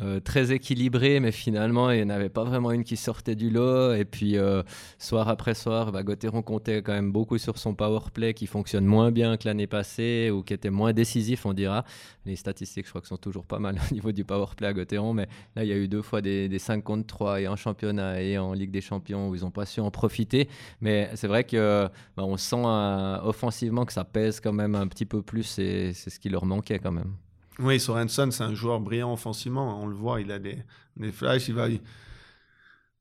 euh, très équilibré, mais finalement, il n'y en avait pas vraiment une qui sortait du lot. Et puis, euh, soir après soir, bah, comptait quand même beaucoup sur son power play qui fonctionne moins bien que l'année passée ou qui était moins décisif, on dira. Les statistiques, je crois que sont toujours pas mal au niveau du power play à Gauthieron, mais là, il y a eu deux fois des, des 5 contre 3 et en championnat et en Ligue des Champions où ils n'ont pas su en profiter. Mais c'est vrai que bah, on sent euh, offensivement que ça pèse quand même un petit peu plus et c'est ce qui leur manquait quand même. Oui, Sorensen, c'est un joueur brillant offensivement. On le voit, il a des, des flashs. Il va,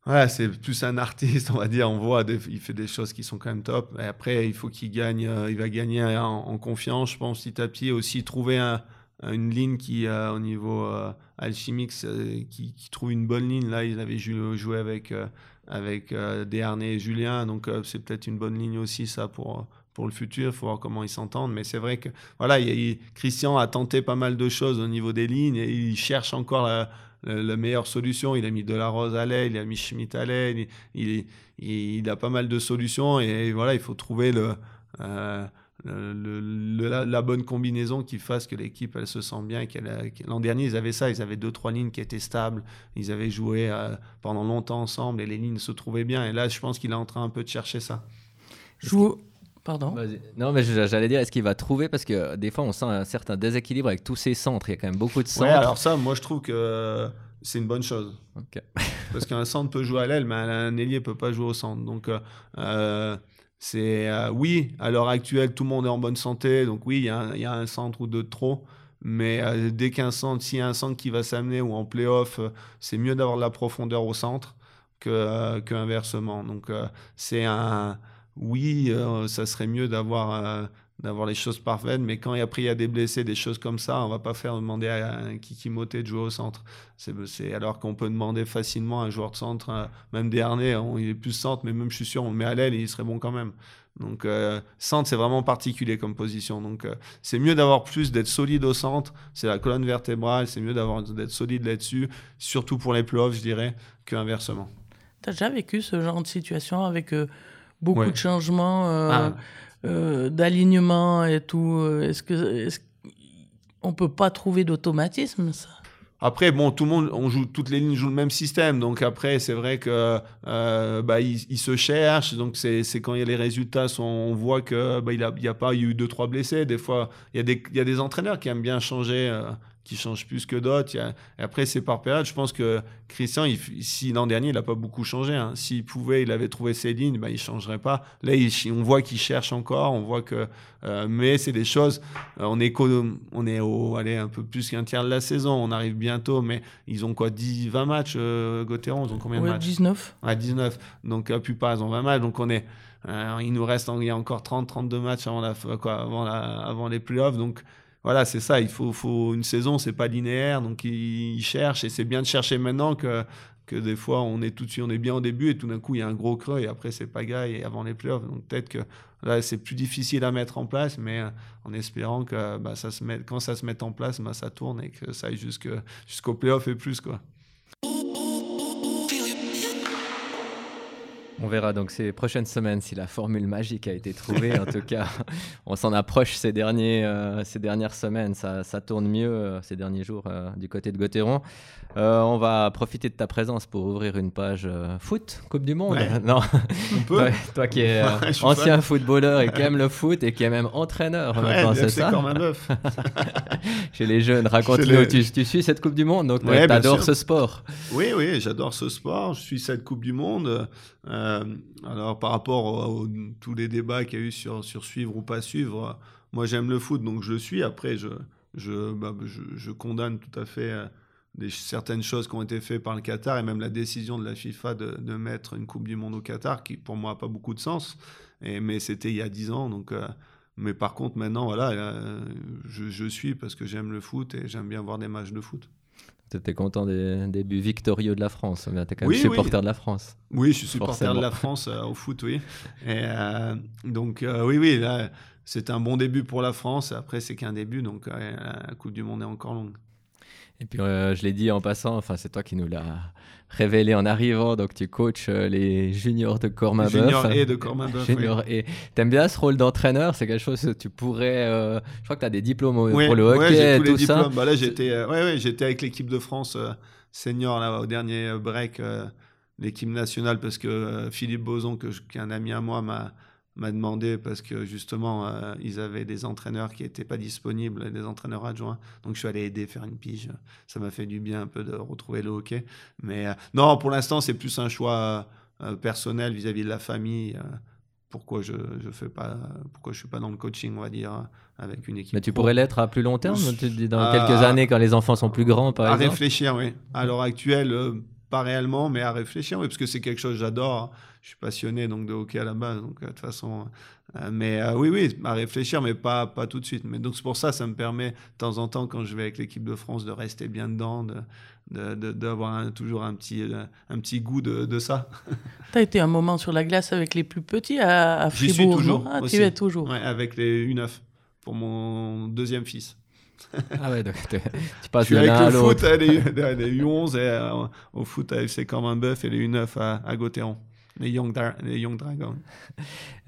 Ouais, c'est plus un artiste, on va dire. On voit, il fait des choses qui sont quand même top. Et après, il faut qu'il gagne. Euh, il va gagner en, confiance, je pense, petit à petit. Aussi trouver un, une ligne qui, au niveau alchimique, qui, trouve une bonne ligne. Là, ils avaient joué avec, avec et Julien, donc c'est peut-être une bonne ligne aussi, ça, pour pour le futur, il faut voir comment ils s'entendent. Mais c'est vrai que voilà, Christian a tenté pas mal de choses au niveau des lignes et il cherche encore la, meilleure solution. Il a mis De à l'aile, il a mis Schmitt à l'aile, il, il, a pas mal de solutions et voilà, il faut trouver le, euh, la, bonne combinaison qui fasse que l'équipe elle se sent bien. L'an dernier, ils avaient ça, ils avaient deux, trois lignes qui étaient stables, ils avaient joué euh, pendant longtemps ensemble et les lignes se trouvaient bien. Et là, je pense qu'il est en train un peu de chercher ça. Je Pardon Non, mais j'allais dire, est-ce qu'il va trouver? Parce que des fois, on sent un certain déséquilibre avec tous ces centres. Il y a quand même beaucoup de centres. Ouais, alors ça, moi, je trouve que c'est une bonne chose. parce qu'un centre peut jouer à l'aile, mais un ailier peut pas jouer au centre. Donc, euh, euh, c'est euh, oui, à l'heure actuelle, tout le monde est en bonne santé. Donc, oui, il y, y, a un centre ou deux de trop. Mais dès qu'un centre, s'il y a un centre qui va s'amener ou en playoff, c'est mieux d'avoir de la profondeur au centre que, que inversement. Donc, c'est un oui, euh, ça serait mieux d'avoir euh, d'avoir les choses parfaites, mais quand après il y a des blessés, des choses comme ça, on va pas faire demander à un Kikimote de jouer au centre. C'est alors qu'on peut demander facilement à un joueur de centre, euh, même dernier, il est plus centre, mais même je suis sûr, on le met à l'aile, il serait bon quand même. Donc centre, c'est vraiment particulier comme position. Donc c'est mieux d'avoir plus, d'être solide au centre. C'est la colonne vertébrale. C'est mieux d'avoir d'être solide là-dessus, surtout pour les playoffs, je dirais, qu'inversement. Tu as déjà vécu ce genre de situation avec beaucoup de changements euh, ah. euh, d'alignement et tout. Euh, est-ce que est on peut pas trouver d'automatisme ça? Après, bon, tout le monde, on joue, toutes les lignes jouent le même système. Donc après, c'est vrai que bah, ils, se cherchent. Donc c'est quand il y a les résultats, on voit que bah, il n'y a, y a, pas eu deux trois blessés. Des fois, il y a des, il y a des entraîneurs qui aiment bien changer qui change plus que d'autres. Après, c'est par période. Je pense que Christian, il, si l'an dernier, il n'a pas beaucoup changé. Hein. S'il pouvait, il avait trouvé ses lignes, bah, il ne changerait pas. Là, on voit qu'il cherche encore. On voit que. Euh, mais c'est des choses. Euh, on est, on est au, allez, un peu plus qu'un tiers de la saison. On arrive bientôt, mais ils ont quoi 10, 20 matchs, euh, Gauthieron Ils ont combien de matchs? 19. Ouais, 19. Donc la plupart, ils ont 20 matchs. Donc on est. Euh, il nous reste il y a encore 30, 32 matchs avant, la, quoi, avant, la, avant les playoffs. Donc voilà, c'est ça. Il faut, faut une saison, c'est pas linéaire, donc ils cherchent et c'est bien de chercher maintenant que que des fois on est tout de suite, on est bien au début et tout d'un coup il y a un gros creux et après c'est gars et avant les playoffs. Donc peut-être que là c'est plus difficile à mettre en place, mais euh, en espérant que bah, ça se met, quand ça se met en place, bah, ça tourne et que ça aille jusqu'au playoff et plus quoi. On verra donc ces prochaines semaines si la formule magique a été trouvée. en tout cas, on s'en approche ces, derniers, euh, ces dernières semaines. Ça, ça tourne mieux euh, ces derniers jours euh, du côté de Gauthieron. on va profiter de ta présence pour ouvrir une page foot, Coupe du Monde. Non, toi, toi, qui es ancien footballeur et qui aime le foot et qui est même entraîneur c'est ça. Chez les jeunes, raconte-nous. Tu, tu, suis cette Coupe du Monde, donc tu adores ce sport. Oui, oui, j'adore ce sport. Je suis cette Coupe du Monde. Euh, alors, par rapport à tous les débats qu'il y a eu sur, suivre ou pas suivre, moi j'aime le foot, donc je suis. Après, je, je, bah, je, condamne tout à fait euh, certaines choses qui ont été faites par le Qatar et même la décision de la FIFA de, mettre une Coupe du Monde au Qatar, qui pour moi n'a pas beaucoup de sens. Mais c'était il y a 10 ans, donc. Euh, mais par contre, maintenant, voilà, je, je suis parce que j'aime le foot et j'aime bien voir des matchs de foot. Tu étais content des débuts victorieux de la France. Tu es quand même supporter de la France. Oui, je suis supporter de la France euh, au foot, oui. Et, euh, donc, euh, oui, oui, là, c'est un bon début pour la France. Après, c'est qu'un début, donc la Coupe du Monde est encore longue. Et puis, je l'ai dit en passant, enfin, c'est toi qui nous l'as révélé en arrivant. Donc, tu coaches euh, les juniors de Cormain Junior et de Cormain-Boeuf. Junior et. T'aimes bien ce rôle d'entraîneur? C'est quelque chose que tu pourrais. Euh, je crois que tu as des diplômes pour le hockey et tout ça. Bah là, j'étais euh, ouais, ouais, j'étais avec l'équipe de France senior là, au dernier break, l'équipe nationale, parce que Philippe Boson, que qui est un ami à moi, m'a m'a demandé parce que justement euh, ils avaient des entraîneurs qui n'étaient pas disponibles, des entraîneurs adjoints. Donc je suis allé aider faire une pige. Ça m'a fait du bien un peu de retrouver le hockey. Mais euh, non, pour l'instant c'est plus un choix euh, personnel vis-à-vis de la famille. pourquoi je je fais pas pourquoi je suis pas dans le coaching on va dire avec une équipe. Mais tu pourrais l'être à plus long terme dans quelques années quand les enfants sont plus grands par à exemple. À réfléchir oui. À l'heure actuelle pas réellement, mais à réfléchir, oui, parce que c'est quelque chose que j'adore. Je suis passionné donc de hockey à la base, donc de toute façon. mais oui, oui, à réfléchir, mais pas, pas tout de suite. Mais donc c'est pour ça, ça me permet de temps en temps, quand je vais avec l'équipe de France, de rester bien dedans, d'avoir de, toujours un petit, un petit goût de, de ça. tu as été un moment sur la glace avec les plus petits à, à Fribourg. J'y suis toujours. Ah, tu es toujours. Ouais, avec les U9 pour mon deuxième fils. Ah ouais, donc tu passes de l'un à l'autre. avec le foot, les, les U11 et, euh, au foot à FC comme un bœuf et les U9 à, à les Young, les Young Dragons.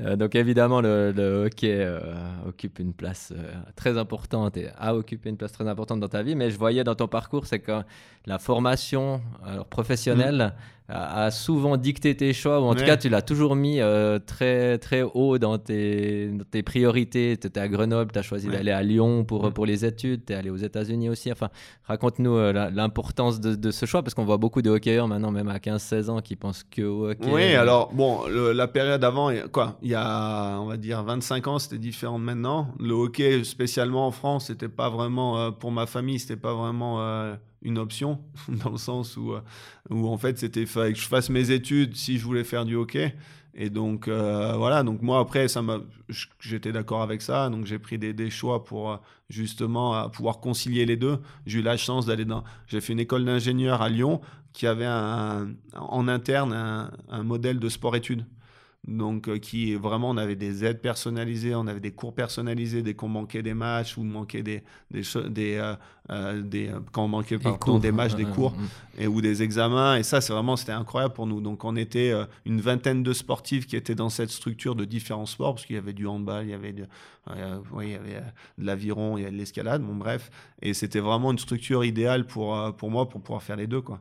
Euh, donc évidemment, le, hockey euh, occupe une place euh, très importante et a occupé une place très importante dans ta vie, mais je voyais dans ton parcours, c'est que la formation alors, professionnelle mm. A, souvent dicté tes choix, ou en tout cas tu l'as toujours mis très, très haut dans tes, tes priorités. Tu étais à Grenoble, tu as choisi d'aller à Lyon pour, mm. pour les études, tu es allé aux États-Unis aussi. Enfin, raconte-nous l'importance de, de, ce choix, parce qu'on voit beaucoup de hockeyeurs maintenant, même à 15-16 ans, qui pensent que au hockey. Oui, alors bon, la période avant, quoi, il y a, on va dire, 25 ans, c'était différent de maintenant. Le hockey, spécialement en France, c'était pas vraiment, euh, pour ma famille, c'était pas vraiment euh, une option, dans le sens où, euh, où en fait, c'était fallait que je fasse mes études si je voulais faire du hockey. Et donc, voilà, donc moi, après, ça j'étais d'accord avec ça. Donc, j'ai pris des, des, choix pour justement pouvoir concilier les deux. J'ai eu la chance d'aller dans. J'ai fait une école d'ingénieur à Lyon qui avait un, en interne un, un modèle de sport-études. Donc, euh, qui vraiment, on avait des aides personnalisées, on avait des cours personnalisés dès qu'on manquait des matchs ou manquait des, des, des, euh, euh, des quand on manquait des matchs, des cours et ou des examens. Et ça, c'est vraiment, c'était incroyable pour nous. Donc, on était une vingtaine de sportifs qui étaient dans cette structure de différents sports, parce qu'il y avait du handball, il y avait, de, oui, il y avait de l'aviron, il y avait de l'escalade, bon bref. Et c'était vraiment une structure idéale pour, pour moi pour pouvoir faire les deux, quoi.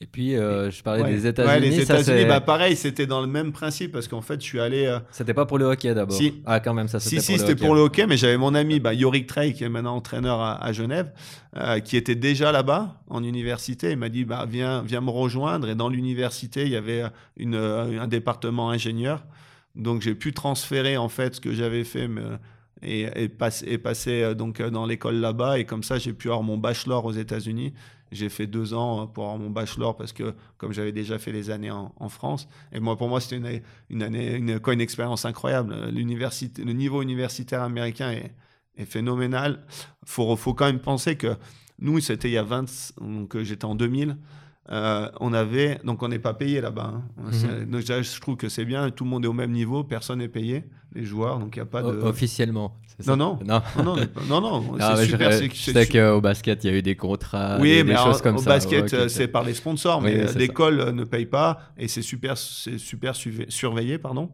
Et puis, euh, je parlais des États-Unis. Ouais, les États-Unis, bah pareil, c'était dans le même principe parce qu'en fait, je suis allé. Euh, c'était pas pour le hockey d'abord. Si. Ah, quand même, ça. Si, si, c'était pour le hockey, mais j'avais mon ami, bah, Yorick Trey, qui est maintenant entraîneur à, Genève, euh, qui était déjà là-bas en université. Il m'a dit, bah, viens, viens me rejoindre. Et dans l'université, il y avait une, un département ingénieur. Donc, j'ai pu transférer en fait ce que j'avais fait. Mais, et, et, et passer donc dans l'école là-bas et comme ça j'ai pu avoir mon bachelor aux États-Unis j'ai fait deux ans pour avoir mon bachelor parce que comme j'avais déjà fait les années en, France. Et moi, pour moi, c'était une, une, année, une, une expérience incroyable. L'université, le niveau universitaire américain est, est phénoménal. Faut, faut quand même penser que nous, c'était il y a 20, donc j'étais en 2000. Euh, on avait, donc on n'est pas payé là-bas. Hein. Mhm. Donc je trouve que c'est bien, tout le monde est au même niveau, personne n'est payé, les joueurs, donc il n'y a pas de. Officiellement. Non, non, non, non, non, non, ah, c'est super. Je, sais qu'au basket, il y a eu des contrats, oui, des, choses comme au ça. Au basket, euh, c'est par les sponsors, mais l'école euh, ne paye pas et c'est super, c'est super surveillé, pardon.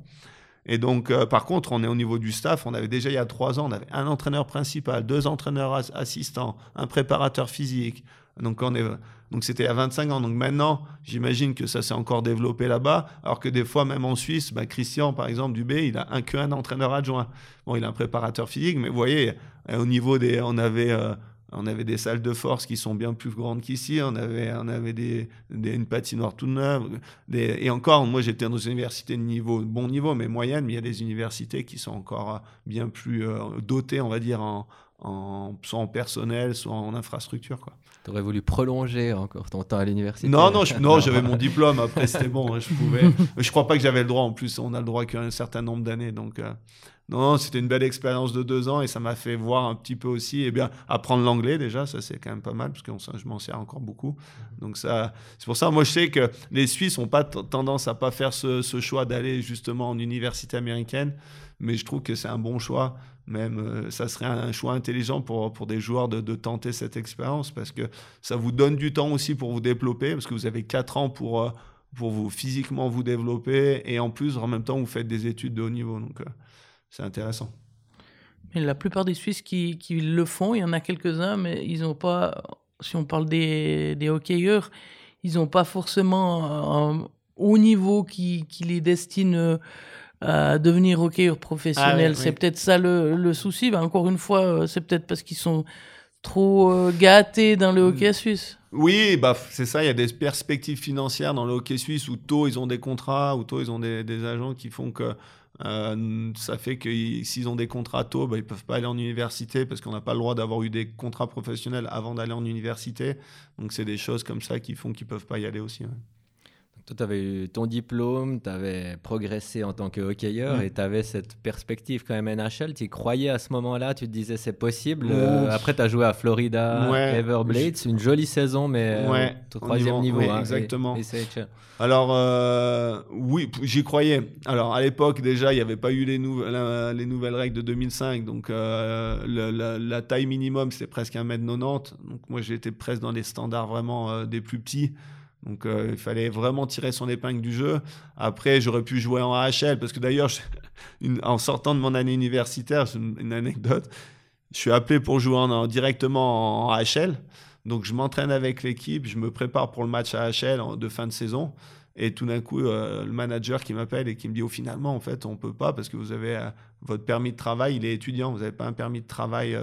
Et donc, par contre, on est au niveau du staff. On avait déjà il y a trois ans, on avait un entraîneur principal, deux entraîneurs assistants, un préparateur physique. Donc, on est donc c'était à 25 ans. Donc maintenant, j'imagine que ça s'est encore développé là-bas. Alors que des fois, même en Suisse, bah, Christian, par exemple, Dubé, il a un qu'un entraîneur adjoint. Bon, il a un préparateur physique, mais vous voyez, euh, au niveau des. On avait. Euh, on avait des salles de force qui sont bien plus grandes qu'ici. On avait, on avait des, une patinoire toute neuve. et encore, moi, j'étais dans une université de niveau, bon niveau, mais moyenne. Mais il y a des universités qui sont encore bien plus euh, dotées, on va dire, en, en, soit en personnel, soit en infrastructure. Tu aurais voulu prolonger encore ton temps à l'université Non, non, non j'avais mon diplôme, après c'était bon, hein, je pouvais. je crois pas que j'avais le droit, en plus on a le droit qu'à un certain nombre d'années. Donc, euh, non, c'était une belle expérience de deux ans et ça m'a fait voir un petit peu aussi, et eh bien, apprendre l'anglais déjà, ça c'est quand même pas mal, parce que je m'en sers encore beaucoup. Donc ça, c'est pour ça, moi je sais que les Suisses n'ont pas tendance à pas faire ce, ce choix d'aller justement en université américaine, mais je trouve que c'est un bon choix même euh, ça serait un choix intelligent pour, pour des joueurs de, de tenter cette expérience parce que ça vous donne du temps aussi pour vous développer parce que vous avez 4 ans pour, euh, pour vous physiquement vous développer et en plus en même temps vous faites des études de haut niveau donc euh, c'est intéressant. Mais la plupart des Suisses qui, qui, le font, il y en a quelques-uns mais ils n'ont pas, si on parle des, des hockeyeurs, ils n'ont pas forcément un haut niveau qui, qui les destine à devenir hockeyeur professionnel. Ah c'est peut-être ça le, le souci. Ben, encore une fois, euh, c'est peut-être parce qu'ils sont trop euh, gâtés dans le mm. hockey suisse. Oui, bah, c'est ça. Il y a des perspectives financières dans le hockey suisse où tôt ils ont des contrats, où tôt ils ont des, des agents qui font que Euh, ça fait que s'ils ont des contrats tôt, bah, ils peuvent pas aller en université parce qu'on n'a pas le droit d'avoir eu des contrats professionnels avant d'aller en université. Donc c'est des choses comme ça qui font qu'ils peuvent pas y aller aussi. Toi, tu avais eu ton diplôme, tu avais progressé en tant que hockeyeur mm. et tu avais cette perspective quand même NHL. Tu y croyais à ce moment-là, tu te disais c'est possible. Euh, après, tu as joué à Florida, Everblades, une jolie saison, mais euh, ouais, au troisième niveau. Hein, exactement. Alors, euh, oui, j'y croyais. Alors, à l'époque, déjà, il n'y avait pas eu les, les, nouvelles règles de 2005. Donc, la, taille minimum, c'était presque 1m90. Donc, moi, j'étais presque dans les standards vraiment des plus petits. Donc euh, il fallait vraiment tirer son épingle du jeu. Après, j'aurais pu jouer en AHL parce que d'ailleurs, en sortant de mon année universitaire, c'est une, anecdote, je suis appelé pour jouer en, directement en AHL. Donc je m'entraîne avec l'équipe, je me prépare pour le match AHL de fin de saison. Et tout d'un coup, euh, le manager qui m'appelle et qui me dit, oh, finalement, en fait, on peut pas parce que vous avez euh, votre permis de travail, il est étudiant, vous n'avez pas un permis de travail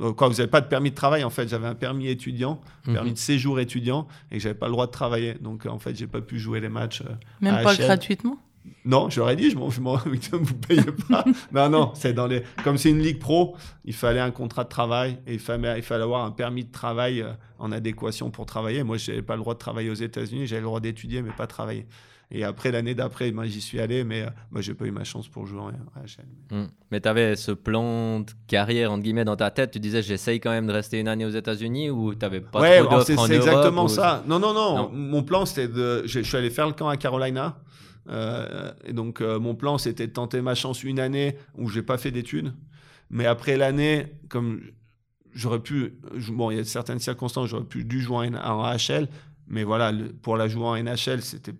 euh, quoi, vous n'avez pas de permis de travail en fait. J'avais un permis étudiant, mhm. permis de séjour étudiant, et j'avais pas le droit de travailler. Donc en fait, j'ai pas pu jouer les matchs. Euh, Même pas gratuitement? Non, j'aurais dit, je m'en, je m'en, vous payez pas. non, non, c'est dans les, comme c'est une ligue pro, il fallait un contrat de travail et il fallait, il fallait avoir un permis de travail euh, en adéquation pour travailler. Moi, j'avais pas le droit de travailler aux États-Unis, j'avais le droit d'étudier, mais pas travailler. Et après, l'année d'après, moi, j'y suis allé, mais euh, moi, j'ai pas eu ma chance pour jouer en HL. Hmm. Mais tu avais ce plan de carrière, entre guillemets, dans ta tête. Tu disais, j'essaye quand même de rester une année aux États-Unis ou tu n'avais pas ouais, trop d'offres en c'est exactement ça. Non, non, non, Mon plan, c'était de. Je suis allé faire le camp à Carolina. Euh, et donc, euh, mon plan, c'était de tenter ma chance une année où j'ai pas fait d'études. Mais après l'année, comme j'aurais pu. Bon, il y a certaines circonstances, j'aurais pu dû jouer en, AHL. Mais voilà, pour la jouer en NHL, c'était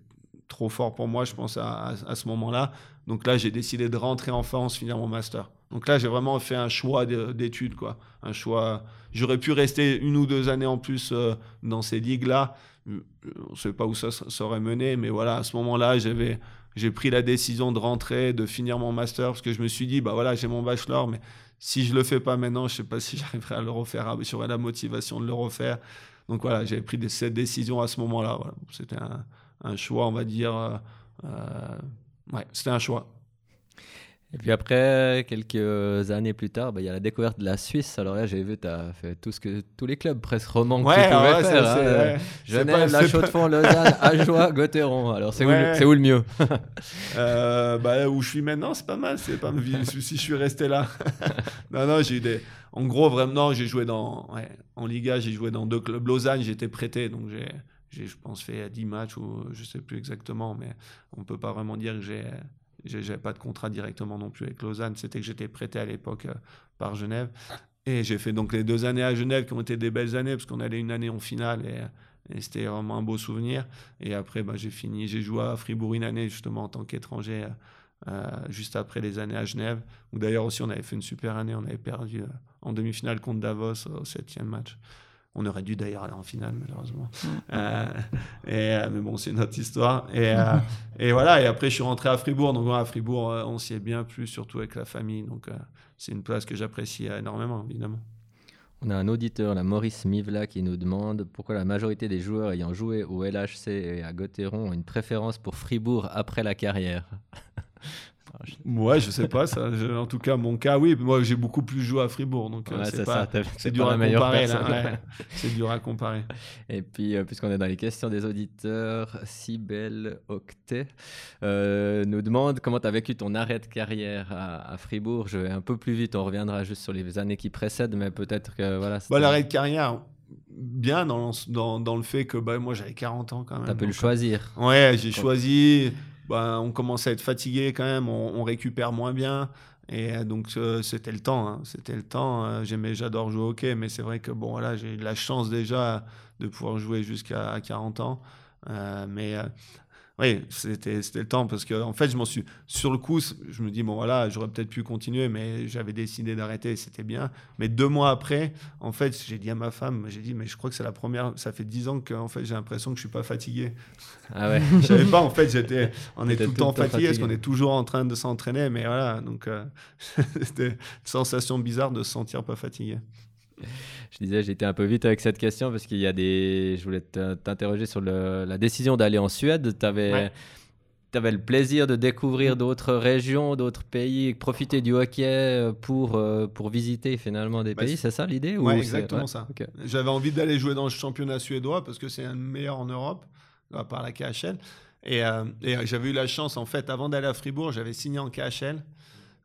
trop fort pour moi, je pense, à, à, ce moment-là. Donc là, j'ai décidé de rentrer en France, finir mon master. Donc là, j'ai vraiment fait un choix d'études, quoi. Un choix. J'aurais pu rester une ou deux années en plus euh, dans ces ligues-là. On ne sait pas où ça, serait mené, mais voilà, à ce moment-là, j'avais, j'ai pris la décision de rentrer, de finir mon master, parce que je me suis dit, bah voilà, j'ai mon bachelor, mais si je le fais pas maintenant, je sais pas si j'arriverai à le refaire, j'aurai la motivation de le refaire. Donc voilà, j'avais pris cette décision à ce moment-là. C'était un, un choix, on va dire. Euh, euh, ouais, c'était un choix. Et puis après, quelques années plus tard, bah, il y a la découverte de la Suisse. Alors là, j'ai vu, tu as fait tout ce que tous les clubs presque romans que tu pouvais faire. Hein. Genève, La Chaux-de-Fonds, Lausanne, Ajoie, Gauthieron. Alors c'est où, où, le mieux euh, bah, Où je suis maintenant, c'est pas mal. C'est pas si je suis resté là. non, non, j'ai eu des. En gros, vraiment, j'ai joué dans. en Liga, j'ai joué dans deux clubs. Lausanne, j'étais prêté, donc j'ai j'ai, je pense, fait 10 matchs ou je sais plus exactement, mais on peut pas vraiment dire que j'ai, j'ai, pas de contrat directement non plus avec Lausanne. C'était que j'étais prêté à l'époque euh, par Genève. Et j'ai fait donc les deux années à Genève qui ont été des belles années parce qu'on allait une année en finale et, c'était vraiment un beau souvenir. Et après, bah, j'ai fini, j'ai joué à Fribourg une année justement en tant qu'étranger. Euh, euh, juste après les années à Genève, où d'ailleurs aussi on avait fait une super année, on avait perdu en demi-finale contre Davos au septième match. On aurait dû d'ailleurs aller en finale, malheureusement. Euh, et, euh, mais bon, c'est notre histoire. Et, euh, et, voilà, et après, je suis rentré à Fribourg. Donc, à Fribourg, on s'y est bien plus, surtout avec la famille. Donc, c'est une place que j'apprécie énormément, évidemment. On a un auditeur, la Maurice Mivla, qui nous demande pourquoi la majorité des joueurs ayant joué au LHC et à Gauthieron ont une préférence pour Fribourg après la carrière. Ouais, je sais pas ça. en tout cas, mon cas, oui. Moi, j'ai beaucoup plus joué à Fribourg, donc euh, c'est pas. C'est dur à comparer. c'est dur à comparer. Et puis, euh, puisqu'on est dans les questions des auditeurs, Sibel Octet euh, nous demande comment tu as vécu ton arrêt de carrière à, Fribourg. Je vais un peu plus vite. On reviendra juste sur les années qui précèdent, mais peut-être que voilà. Bah, l'arrêt de carrière bien dans, dans, dans, le fait que bah, moi j'avais 40 ans quand même. Tu pu le choisir. Ouais, j'ai choisi. Bah, on commence à être fatigué quand même, on, récupère moins bien. Et euh, donc euh, c'était le temps, hein. c'était le temps. Euh, j'aimais, j'adore jouer au hockey, mais c'est vrai que bon voilà, j'ai eu la chance déjà de pouvoir jouer jusqu'à 40 ans. mais oui, c'était le temps parce que en fait, je m'en suis sur le coup, je me dis bon voilà, j'aurais peut-être pu continuer, mais j'avais décidé d'arrêter, c'était bien. Mais deux mois après, en fait, j'ai dit à ma femme, j'ai dit mais je crois que c'est la première, ça fait dix ans que en fait j'ai l'impression que je suis pas fatigué. Ah ouais. je savais pas en fait, j'étais, on est tout le temps fatigué, parce qu'on est toujours en train de s'entraîner, mais voilà, donc euh, c'était une sensation bizarre de se sentir pas fatigué. Je disais, j'étais un peu vite avec cette question parce qu'il y a des. Je voulais t'interroger sur le... la décision d'aller en Suède. Tu avais. tu avais le plaisir de découvrir d'autres régions, d'autres pays, profiter du hockey pour, pour visiter finalement des Bah, pays, c'est ça l'idée ou Ouais, c'est- exactement ouais, ça. J'avais envie d'aller jouer dans le championnat suédois parce que c'est un des meilleurs en Europe, à part la KHL. Et, euh, et j'avais eu la chance, en fait, avant d'aller à Fribourg, j'avais signé en KHL,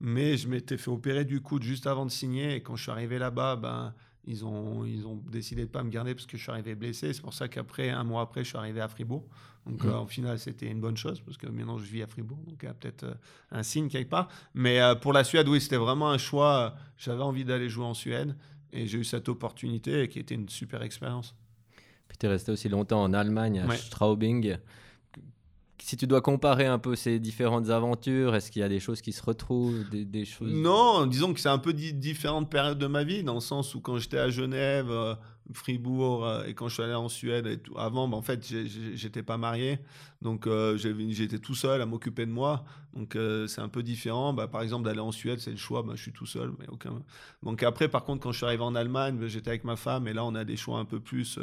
mais je m'étais fait opérer du coude juste avant de signer. Et quand je suis arrivé là-bas, ben, ils, ont, ils ont décidé de pas me garder parce que je suis arrivé blessé. C'est pour ça qu'après, un mois après, je suis arrivé à Fribourg. Donc, Mhm. euh, au final, c'était une bonne chose parce que maintenant, je vis à Fribourg. Donc, il y a peut-être euh, un signe quelque part. Mais euh, pour la Suède, oui, c'était vraiment un choix. euh, J'avais envie d'aller jouer en Suède. Et j'ai eu cette opportunité qui était une super expérience. Puis tu es resté aussi longtemps en Allemagne, à Ouais. Straubing. Si tu dois comparer un peu ces différentes aventures, est-ce qu'il y a des choses qui se retrouvent, des, choses Non, disons que c'est un peu di- différentes périodes de ma vie, dans le sens où quand j'étais à Genève, euh, Fribourg, euh, et quand je suis allé en Suède, et avant, ben, en fait, j'étais pas marié, donc euh, j'étais tout seul à m'occuper de moi, donc c'est un peu différent. Bah, par exemple, d'aller en Suède, c'est le choix, bah, je suis tout seul, mais. Donc après, par contre, quand je suis arrivé en Allemagne, bah, j'étais avec ma femme, et là, on a des choix un peu plus,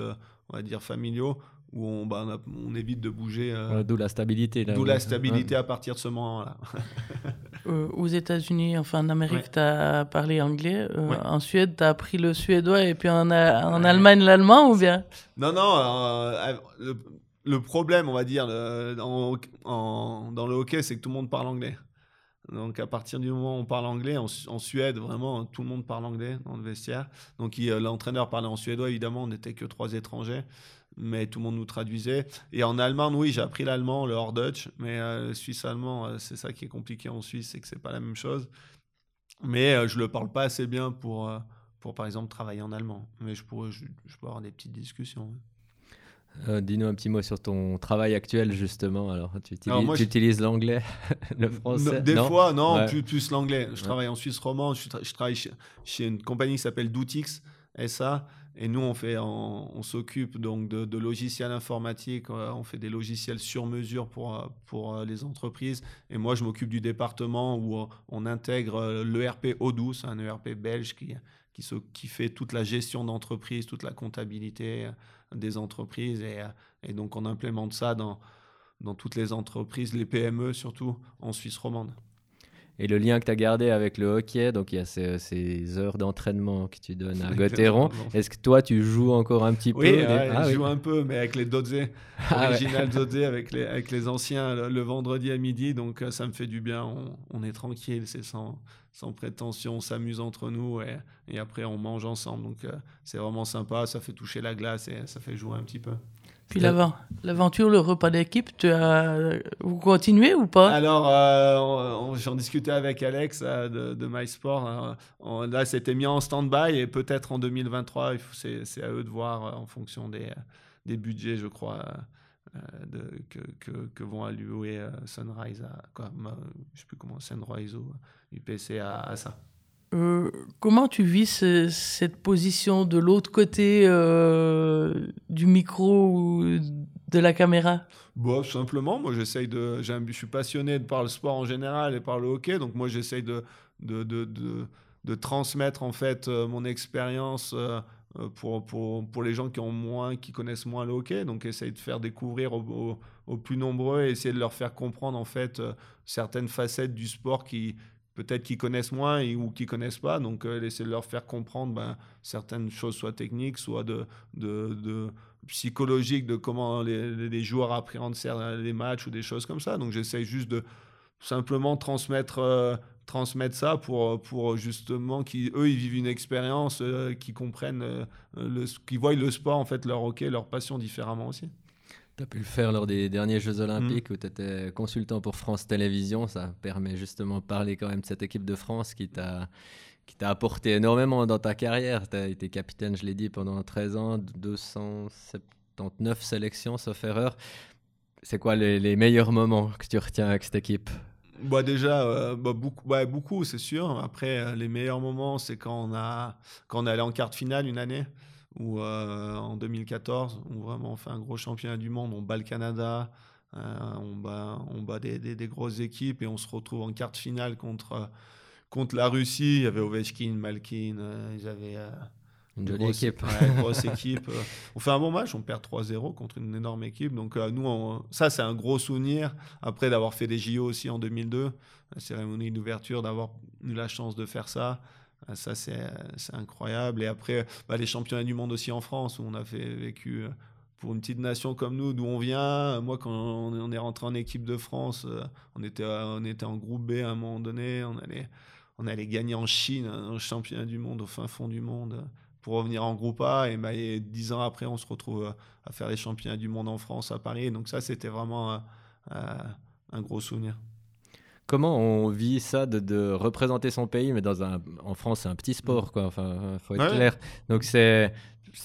on va dire, familiaux, où on, bah, on, a- on évite de bouger. euh, Voilà, D'où la stabilité. D'où la stabilité à partir de ce moment-là. Euh, aux États-Unis, enfin en Amérique, Ouais. tu as parlé anglais. Euh, Ouais. En Suède, tu as appris le suédois et puis en, a- en Ouais. Allemagne, l'allemand ou bien? Non, non, euh, le, le problème, on va dire, le- dans, en- dans le hockey, c'est que tout le monde parle anglais. Donc, à partir du moment où on parle anglais, en, Su- en Suède, vraiment, tout le monde parle anglais dans le vestiaire. Donc, l'entraîneur parlait en suédois, évidemment, on n'était que trois étrangers, mais tout le monde nous traduisait. Et en Allemagne, oui, j'ai appris l'allemand, le hors-Dutch, mais euh, le suisse-allemand, euh, c'est ça qui est compliqué en Suisse, c'est que c'est pas la même chose. Mais euh, je le parle pas assez bien pour, euh, pour, par exemple, travailler en allemand. Mais je, pourrais, je, je peux avoir des petites discussions. Dis-nous un petit mot sur ton travail actuel, justement. Alors, tu utilises, moi, tu je- utilises l'anglais, le français des non fois, non, Ouais. plus, plus l'anglais. Je Ouais. travaille en Suisse romande, je, tra- je travaille chez, chez une compagnie qui s'appelle Doutix, SA, et nous, on, fait, on, s'occupe donc de, logiciels informatiques, euh, on fait des logiciels sur mesure pour, euh, pour euh, les entreprises, et moi, je m'occupe du département où on intègre l'ERP Odoo, c'est un ERP belge qui, qui, fait toute la gestion d'entreprise, toute la comptabilité des entreprises, et, et donc on implémente ça dans, dans toutes les entreprises, les PME surtout, en Suisse romande. Et le lien que tu as gardé avec le hockey, donc il y a ces, ces heures d'entraînement que tu donnes à. Gauthieron. Est-ce que toi, tu joues encore un petit Oui, peu ouais, Ah je oui. joue un peu, mais avec les Dodze, Ah ouais. avec les, avec les anciens le, le vendredi à midi, donc euh, ça me fait du bien, on, on est tranquille, c'est sans, sans prétention, on s'amuse entre nous et, et après on mange ensemble, donc euh, c'est vraiment sympa, ça fait toucher la glace et ça fait jouer un petit peu. Puis l'aventure, le repas d'équipe, tu as... vous continuez ou pas? Alors, euh, j'en discutais avec Alex euh, de, MySport. euh, là, c'était mis en stand-by et peut-être en 2023, il faut- c'est à eux de voir en fonction des, budgets, je crois, que, vont allouer Sunrise je sais plus comment, Sunrise ou UPC à ça. Euh, comment tu vis ce- cette position de l'autre côté euh, du micro ou de la caméra? Bon, simplement, moi j'essaye de. Je suis passionné par le sport en général et par le hockey, donc moi j'essaye de, de, de, de, transmettre en fait euh, mon expérience pour, pour, pour les gens qui ont moins, qui connaissent moins le hockey, donc essaye de faire découvrir aux, plus nombreux et essayer de leur faire comprendre en fait certaines facettes du sport qui peut-être qu'ils connaissent moins et, ou qui connaissent pas, donc euh, essayer de leur faire comprendre ben, certaines choses, soit techniques, soit de, de, de psychologique de comment les, joueurs appréhendent cer- les matchs ou des choses comme ça. Donc j'essaye juste de simplement transmettre, euh, transmettre ça pour, pour justement qu'eux, ils vivent une expérience, euh, qu'ils comprennent, euh, qu'ils voient le sport, en fait, leur hockey, leur passion différemment aussi. Tu as pu le faire lors des derniers Jeux. Olympiques où tu étais consultant pour France Télévisions. Ça permet justement de parler quand même de cette équipe de France qui t'a qui t'a apporté énormément dans ta carrière. Tu as été capitaine, je l'ai dit, pendant 13 ans, 279 sélections, sauf erreur. C'est quoi les, les meilleurs moments que tu retiens avec cette équipe? Bah déjà, euh, bah beaucoup, ouais, beaucoup c'est sûr. Après, euh, les meilleurs moments, c'est quand on, a, quand on est allé en quart de finale une année, ou euh, en 2014, où vraiment on fait un gros championnat du monde, on bat le Canada, euh, on bat, on bat des, des- des grosses équipes et on se retrouve en quart de finale contre, euh, contre la Russie. Il y avait Ovechkin, Malkin, ils avaient... Une jolie équipe. grosse équipe. On fait un bon match, on perd 3-0 contre une énorme équipe. Donc, nous, ça, c'est un gros souvenir. Après d'avoir fait des JO aussi en 2002, la cérémonie d'ouverture, d'avoir eu la chance de faire ça. Ça, c'est incroyable. Et après, bah, les championnats du monde aussi en France, où on a fait, vécu pour une petite nation comme nous, d'où on vient, moi, quand on est rentré en équipe de France, euh, on était, on était en groupe B à un moment donné, on allait, on allait gagner en Chine, un championnat du monde, au fin fond du monde, pour revenir en groupe A. Et, bah, dix ans après, on se retrouve à faire les championnats du monde en France, à Paris. Donc ça, c'était vraiment euh, euh, un gros souvenir. Comment on vit ça de, représenter son pays, mais dans un, en France, c'est un petit sport, quoi. Enfin, faut être clair. Donc c'est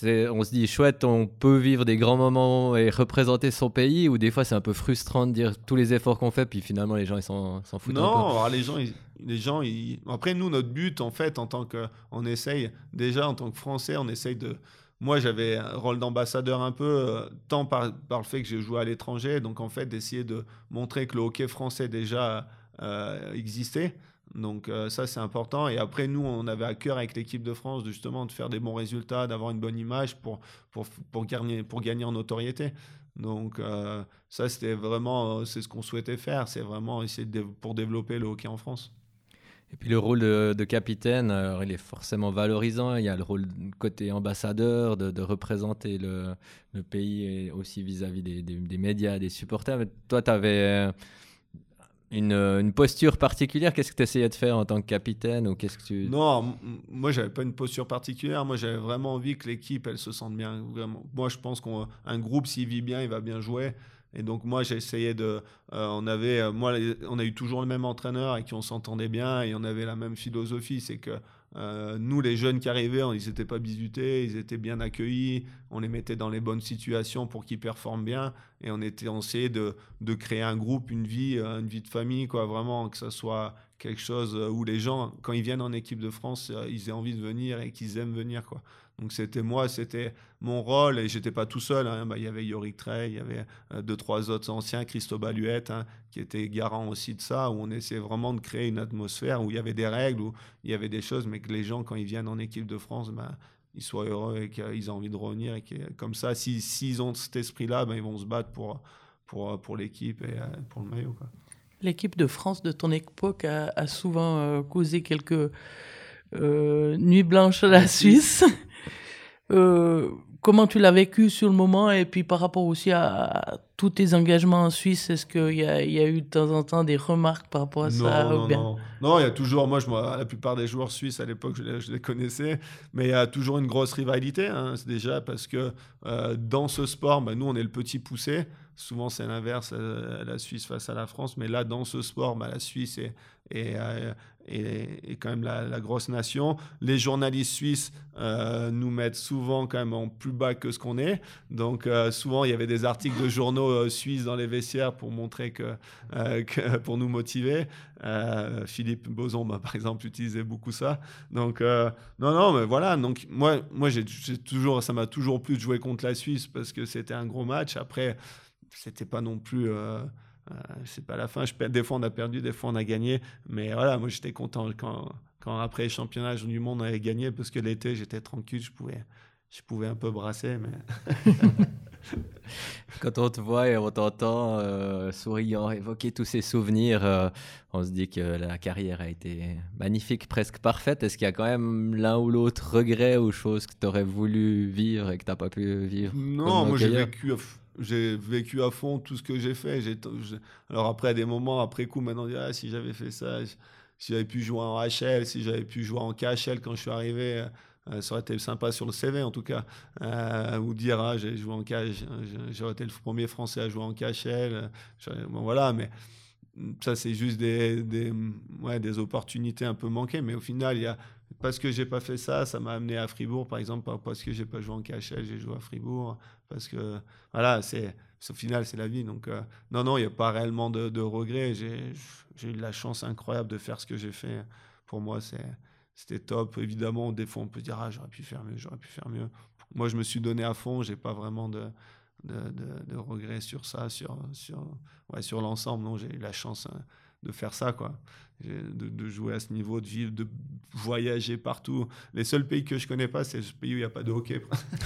on se dit chouette, on peut vivre des grands moments et représenter son pays, ou des fois c'est un peu frustrant de dire tous les efforts qu'on fait, puis finalement les gens ils s'en foutent. Non, les gens, les gens, après nous notre but en fait en tant que, on essaye déjà en tant que Français, on essaye de, moi j'avais un rôle d'ambassadeur un peu, euh, tant par, par, le fait que j'ai joué à l'étranger, donc en fait d'essayer de montrer que le hockey français déjà euh, existait. Donc euh, ça, c'est important. Et après, nous, on avait à cœur avec l'équipe de France justement de faire des bons résultats, d'avoir une bonne image pour, pour, pour, gagner, pour gagner en notoriété. Donc euh, ça, c'était vraiment, euh, c'est ce qu'on souhaitait faire. C'est vraiment essayer de, pour développer le hockey en France. Et puis le rôle de, capitaine, il est forcément valorisant. Il y a le rôle côté ambassadeur, de, représenter le, le, pays aussi vis-à-vis des, médias, des supporters. Toi, tu avais une, une, posture particulière Qu'est-ce que tu essayais de faire en tant que capitaine ou qu'est-ce que tu... Non, moi j'avais pas une posture particulière. Moi j'avais vraiment envie que l'équipe elle se sente bien. Vraiment. Moi je pense qu'un groupe s'il vit bien, il va bien jouer. Et donc moi essayé de, euh, on avait, euh, moi on a eu toujours le même entraîneur et qui on s'entendait bien et on avait la même philosophie, c'est que euh, nous, les jeunes qui arrivaient, ils n'étaient pas bisutés, ils étaient bien accueillis, on les mettait dans les bonnes situations pour qu'ils performent bien, et on était on essayait de, de, créer un groupe, une vie, euh, une vie de famille, quoi, vraiment que ça soit quelque chose où les gens, quand ils viennent en équipe de France, euh, ils aient envie de venir et qu'ils aiment venir, quoi. Donc c'était moi, c'était mon rôle et j'étais pas tout seul. Hein. Bah, il y avait Yorick Trey, il y avait euh, deux trois autres anciens, Christophe Baluette, hein, qui était garant aussi de ça, où on essayait vraiment de créer une atmosphère où il y avait des règles, où il y avait des choses, mais que les gens quand ils viennent en équipe de France, bah, ils soient heureux et qu'ils aient envie de revenir et que, comme ça, s'ils si, ont cet esprit-là, ben, ils vont se battre pour pour pour l'équipe et euh, pour le maillot. L'équipe de France de ton époque a, souvent euh, causé quelques nuits blanches à la Suisse. Euh, comment tu l'as vécu sur le moment et puis par rapport aussi à, tous tes engagements en Suisse, est-ce qu'il y, a, eu de temps en temps des remarques par rapport à ça Non, non, non. il y a toujours, moi, je, la plupart des joueurs suisses à l'époque, je, les connaissais, mais il y a toujours une grosse rivalité. Hein, c'est déjà parce que euh, dans ce sport, bah, nous, on est le petit poussé. Souvent, c'est l'inverse, euh, la Suisse face à la France. Mais là, dans ce sport, bah, la Suisse est, est, et, quand même la, grosse nation. Les journalistes suisses euh, nous mettent souvent quand même en plus bas que ce qu'on est. Donc euh, souvent, il y avait des articles de journaux euh, suisses dans les vestiaires pour montrer que, pour nous motiver. Philippe Boson, bah, par exemple, utilisait beaucoup ça. Donc non, non, mais voilà. Donc moi, moi, j'ai toujours, ça m'a toujours plu de jouer contre la Suisse parce que c'était un gros match. Après, c'était pas non plus c'est pas la fin. Je, des fois, on a perdu, des fois, on a gagné. Mais voilà, moi, j'étais content quand, quand après les championnats du monde, on avait gagné parce que l'été, j'étais tranquille, je pouvais, je pouvais un peu brasser. Mais... quand on te voit et on t'entend euh, souriant, évoquer tous ces souvenirs, euh, on se dit que la carrière a été magnifique, presque parfaite. Est-ce qu'il y a quand même l'un ou l'autre regret ou chose que tu aurais voulu vivre et que tu n'as pas pu vivre Non, moi j'ai vécu j'ai vécu à fond tout ce que j'ai fait. alors après, à des moments, après coup, maintenant, ah, si j'avais fait ça, si j'avais pu jouer en HL, si j'avais pu jouer en KHL quand je suis arrivé, euh, ça aurait été sympa sur le CV en tout cas. Euh, ou dire, ah, j'ai joué en KHL, j'aurais été le premier Français à jouer en KHL. Bon, voilà, mais ça, c'est juste des, des, ouais, des opportunités un peu manquées. Mais au final, il y a, parce que j'ai pas fait ça, ça m'a amené à Fribourg, par exemple, parce que j'ai pas joué en KHL, j'ai joué à Fribourg, parce que voilà, c'est au final c'est la vie. Donc euh, non, non, il n'y a pas réellement de, de regrets. J'ai eu la chance incroyable de faire ce que j'ai fait. Pour moi, c'était top. Évidemment, des fois on peut dire ah j'aurais pu faire mieux, j'aurais pu faire mieux. Moi, je me suis donné à fond. J'ai pas vraiment de de, de, regrets sur ça, sur sur ouais, sur l'ensemble. Non, j'ai eu la chance. Hein, de faire ça, quoi. De, de, jouer à ce niveau, de vivre, de voyager partout. Les seuls pays que je connais pas, c'est ce pays où il n'y a pas de hockey.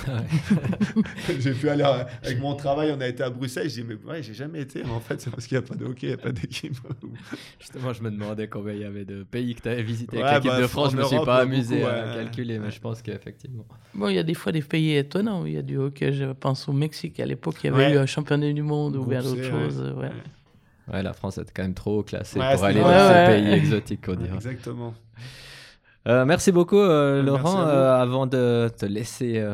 j'ai pu aller avec mon travail, on a été à Bruxelles, je dis mais ouais, j'ai jamais été. en fait, c'est parce qu'il n'y a pas de hockey, il n'y a pas d'équipe. Justement, je me demandais combien il y avait de pays que tu avais visité avec l'équipe bah, de France. Je ne me suis pas amusé à calculer, mais je pense qu'effectivement. Bon, il y a des fois des pays étonnants où il y a du hockey. Je pense au Mexique, à l'époque, il y avait eu un championnat du monde ou bien d'autres choses. Ouais. Ouais, la France est quand même trop classée pour aller dans ces pays exotiques, on dirait. Exactement. Euh, merci beaucoup, euh, Laurent. Euh, avant de te laisser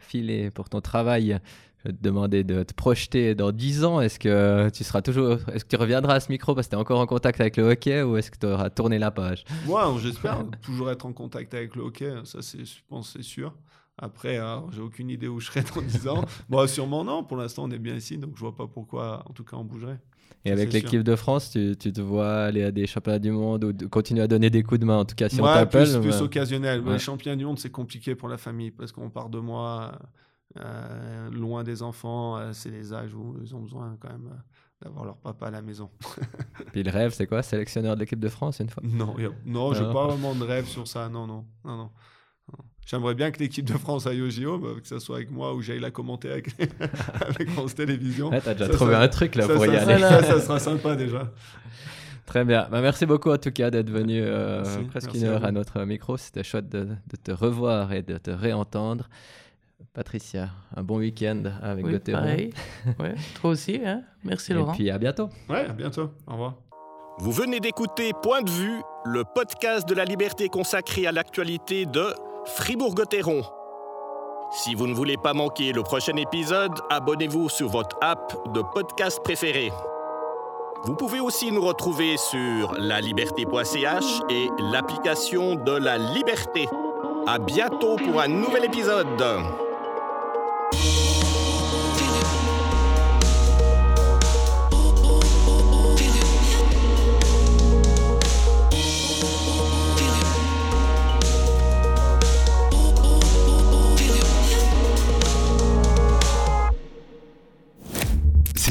filer pour ton travail, je vais te demander de te projeter dans 10 ans. Est-ce que tu seras toujours, est-ce que tu reviendras à ce micro parce que tu es encore en contact avec le hockey ou est-ce que tu auras tourné la page? Moi, j'espère toujours être en contact avec le hockey. Ça, c'est, je pense, c'est sûr. Après, j'ai aucune idée où je serai dans 10 ans. bon, sûrement non. Pour l'instant, on est bien ici, donc je vois pas pourquoi, en tout cas, on bougerait. Et avec l'équipe de France, tu, tu, te vois aller à des championnats du monde ou continuer à donner des coups de main, en tout cas si on t'appelle Plus, plus occasionnel. Les championnats du monde, c'est compliqué pour la famille parce qu'on part de moi, euh, loin des enfants. Euh, c'est les âges où ils ont besoin quand même euh, d'avoir leur papa à la maison. Puis le rêve, c'est quoi? Sélectionneur de l'équipe de France une fois? Non, non, j'ai pas vraiment de rêve sur ça. Non, non, non, non. J'aimerais bien que l'équipe de France aille au JO, que ce soit avec moi ou j'aille la commenter avec, avec France Télévisions. Ouais, T'as déjà trouvé un truc là pour y aller. Ça, ça, sera sympa déjà. Très bien. Bah, merci beaucoup en tout cas d'être venu euh, presque une heure à, notre micro. C'était chouette de, te revoir et de te réentendre. Patricia, un bon week-end avec oui, le pareil. ouais, toi aussi. Hein merci Laurent. Et puis à bientôt. Ouais, à bientôt. Au revoir. Vous venez d'écouter Point de vue, le podcast de la liberté consacré à l'actualité de Fribourg-Gotteron. Si vous ne voulez pas manquer le prochain épisode, abonnez-vous sur votre app de podcast préféré. Vous pouvez aussi nous retrouver sur laliberté.ch et l'application de la liberté. À bientôt pour un nouvel épisode.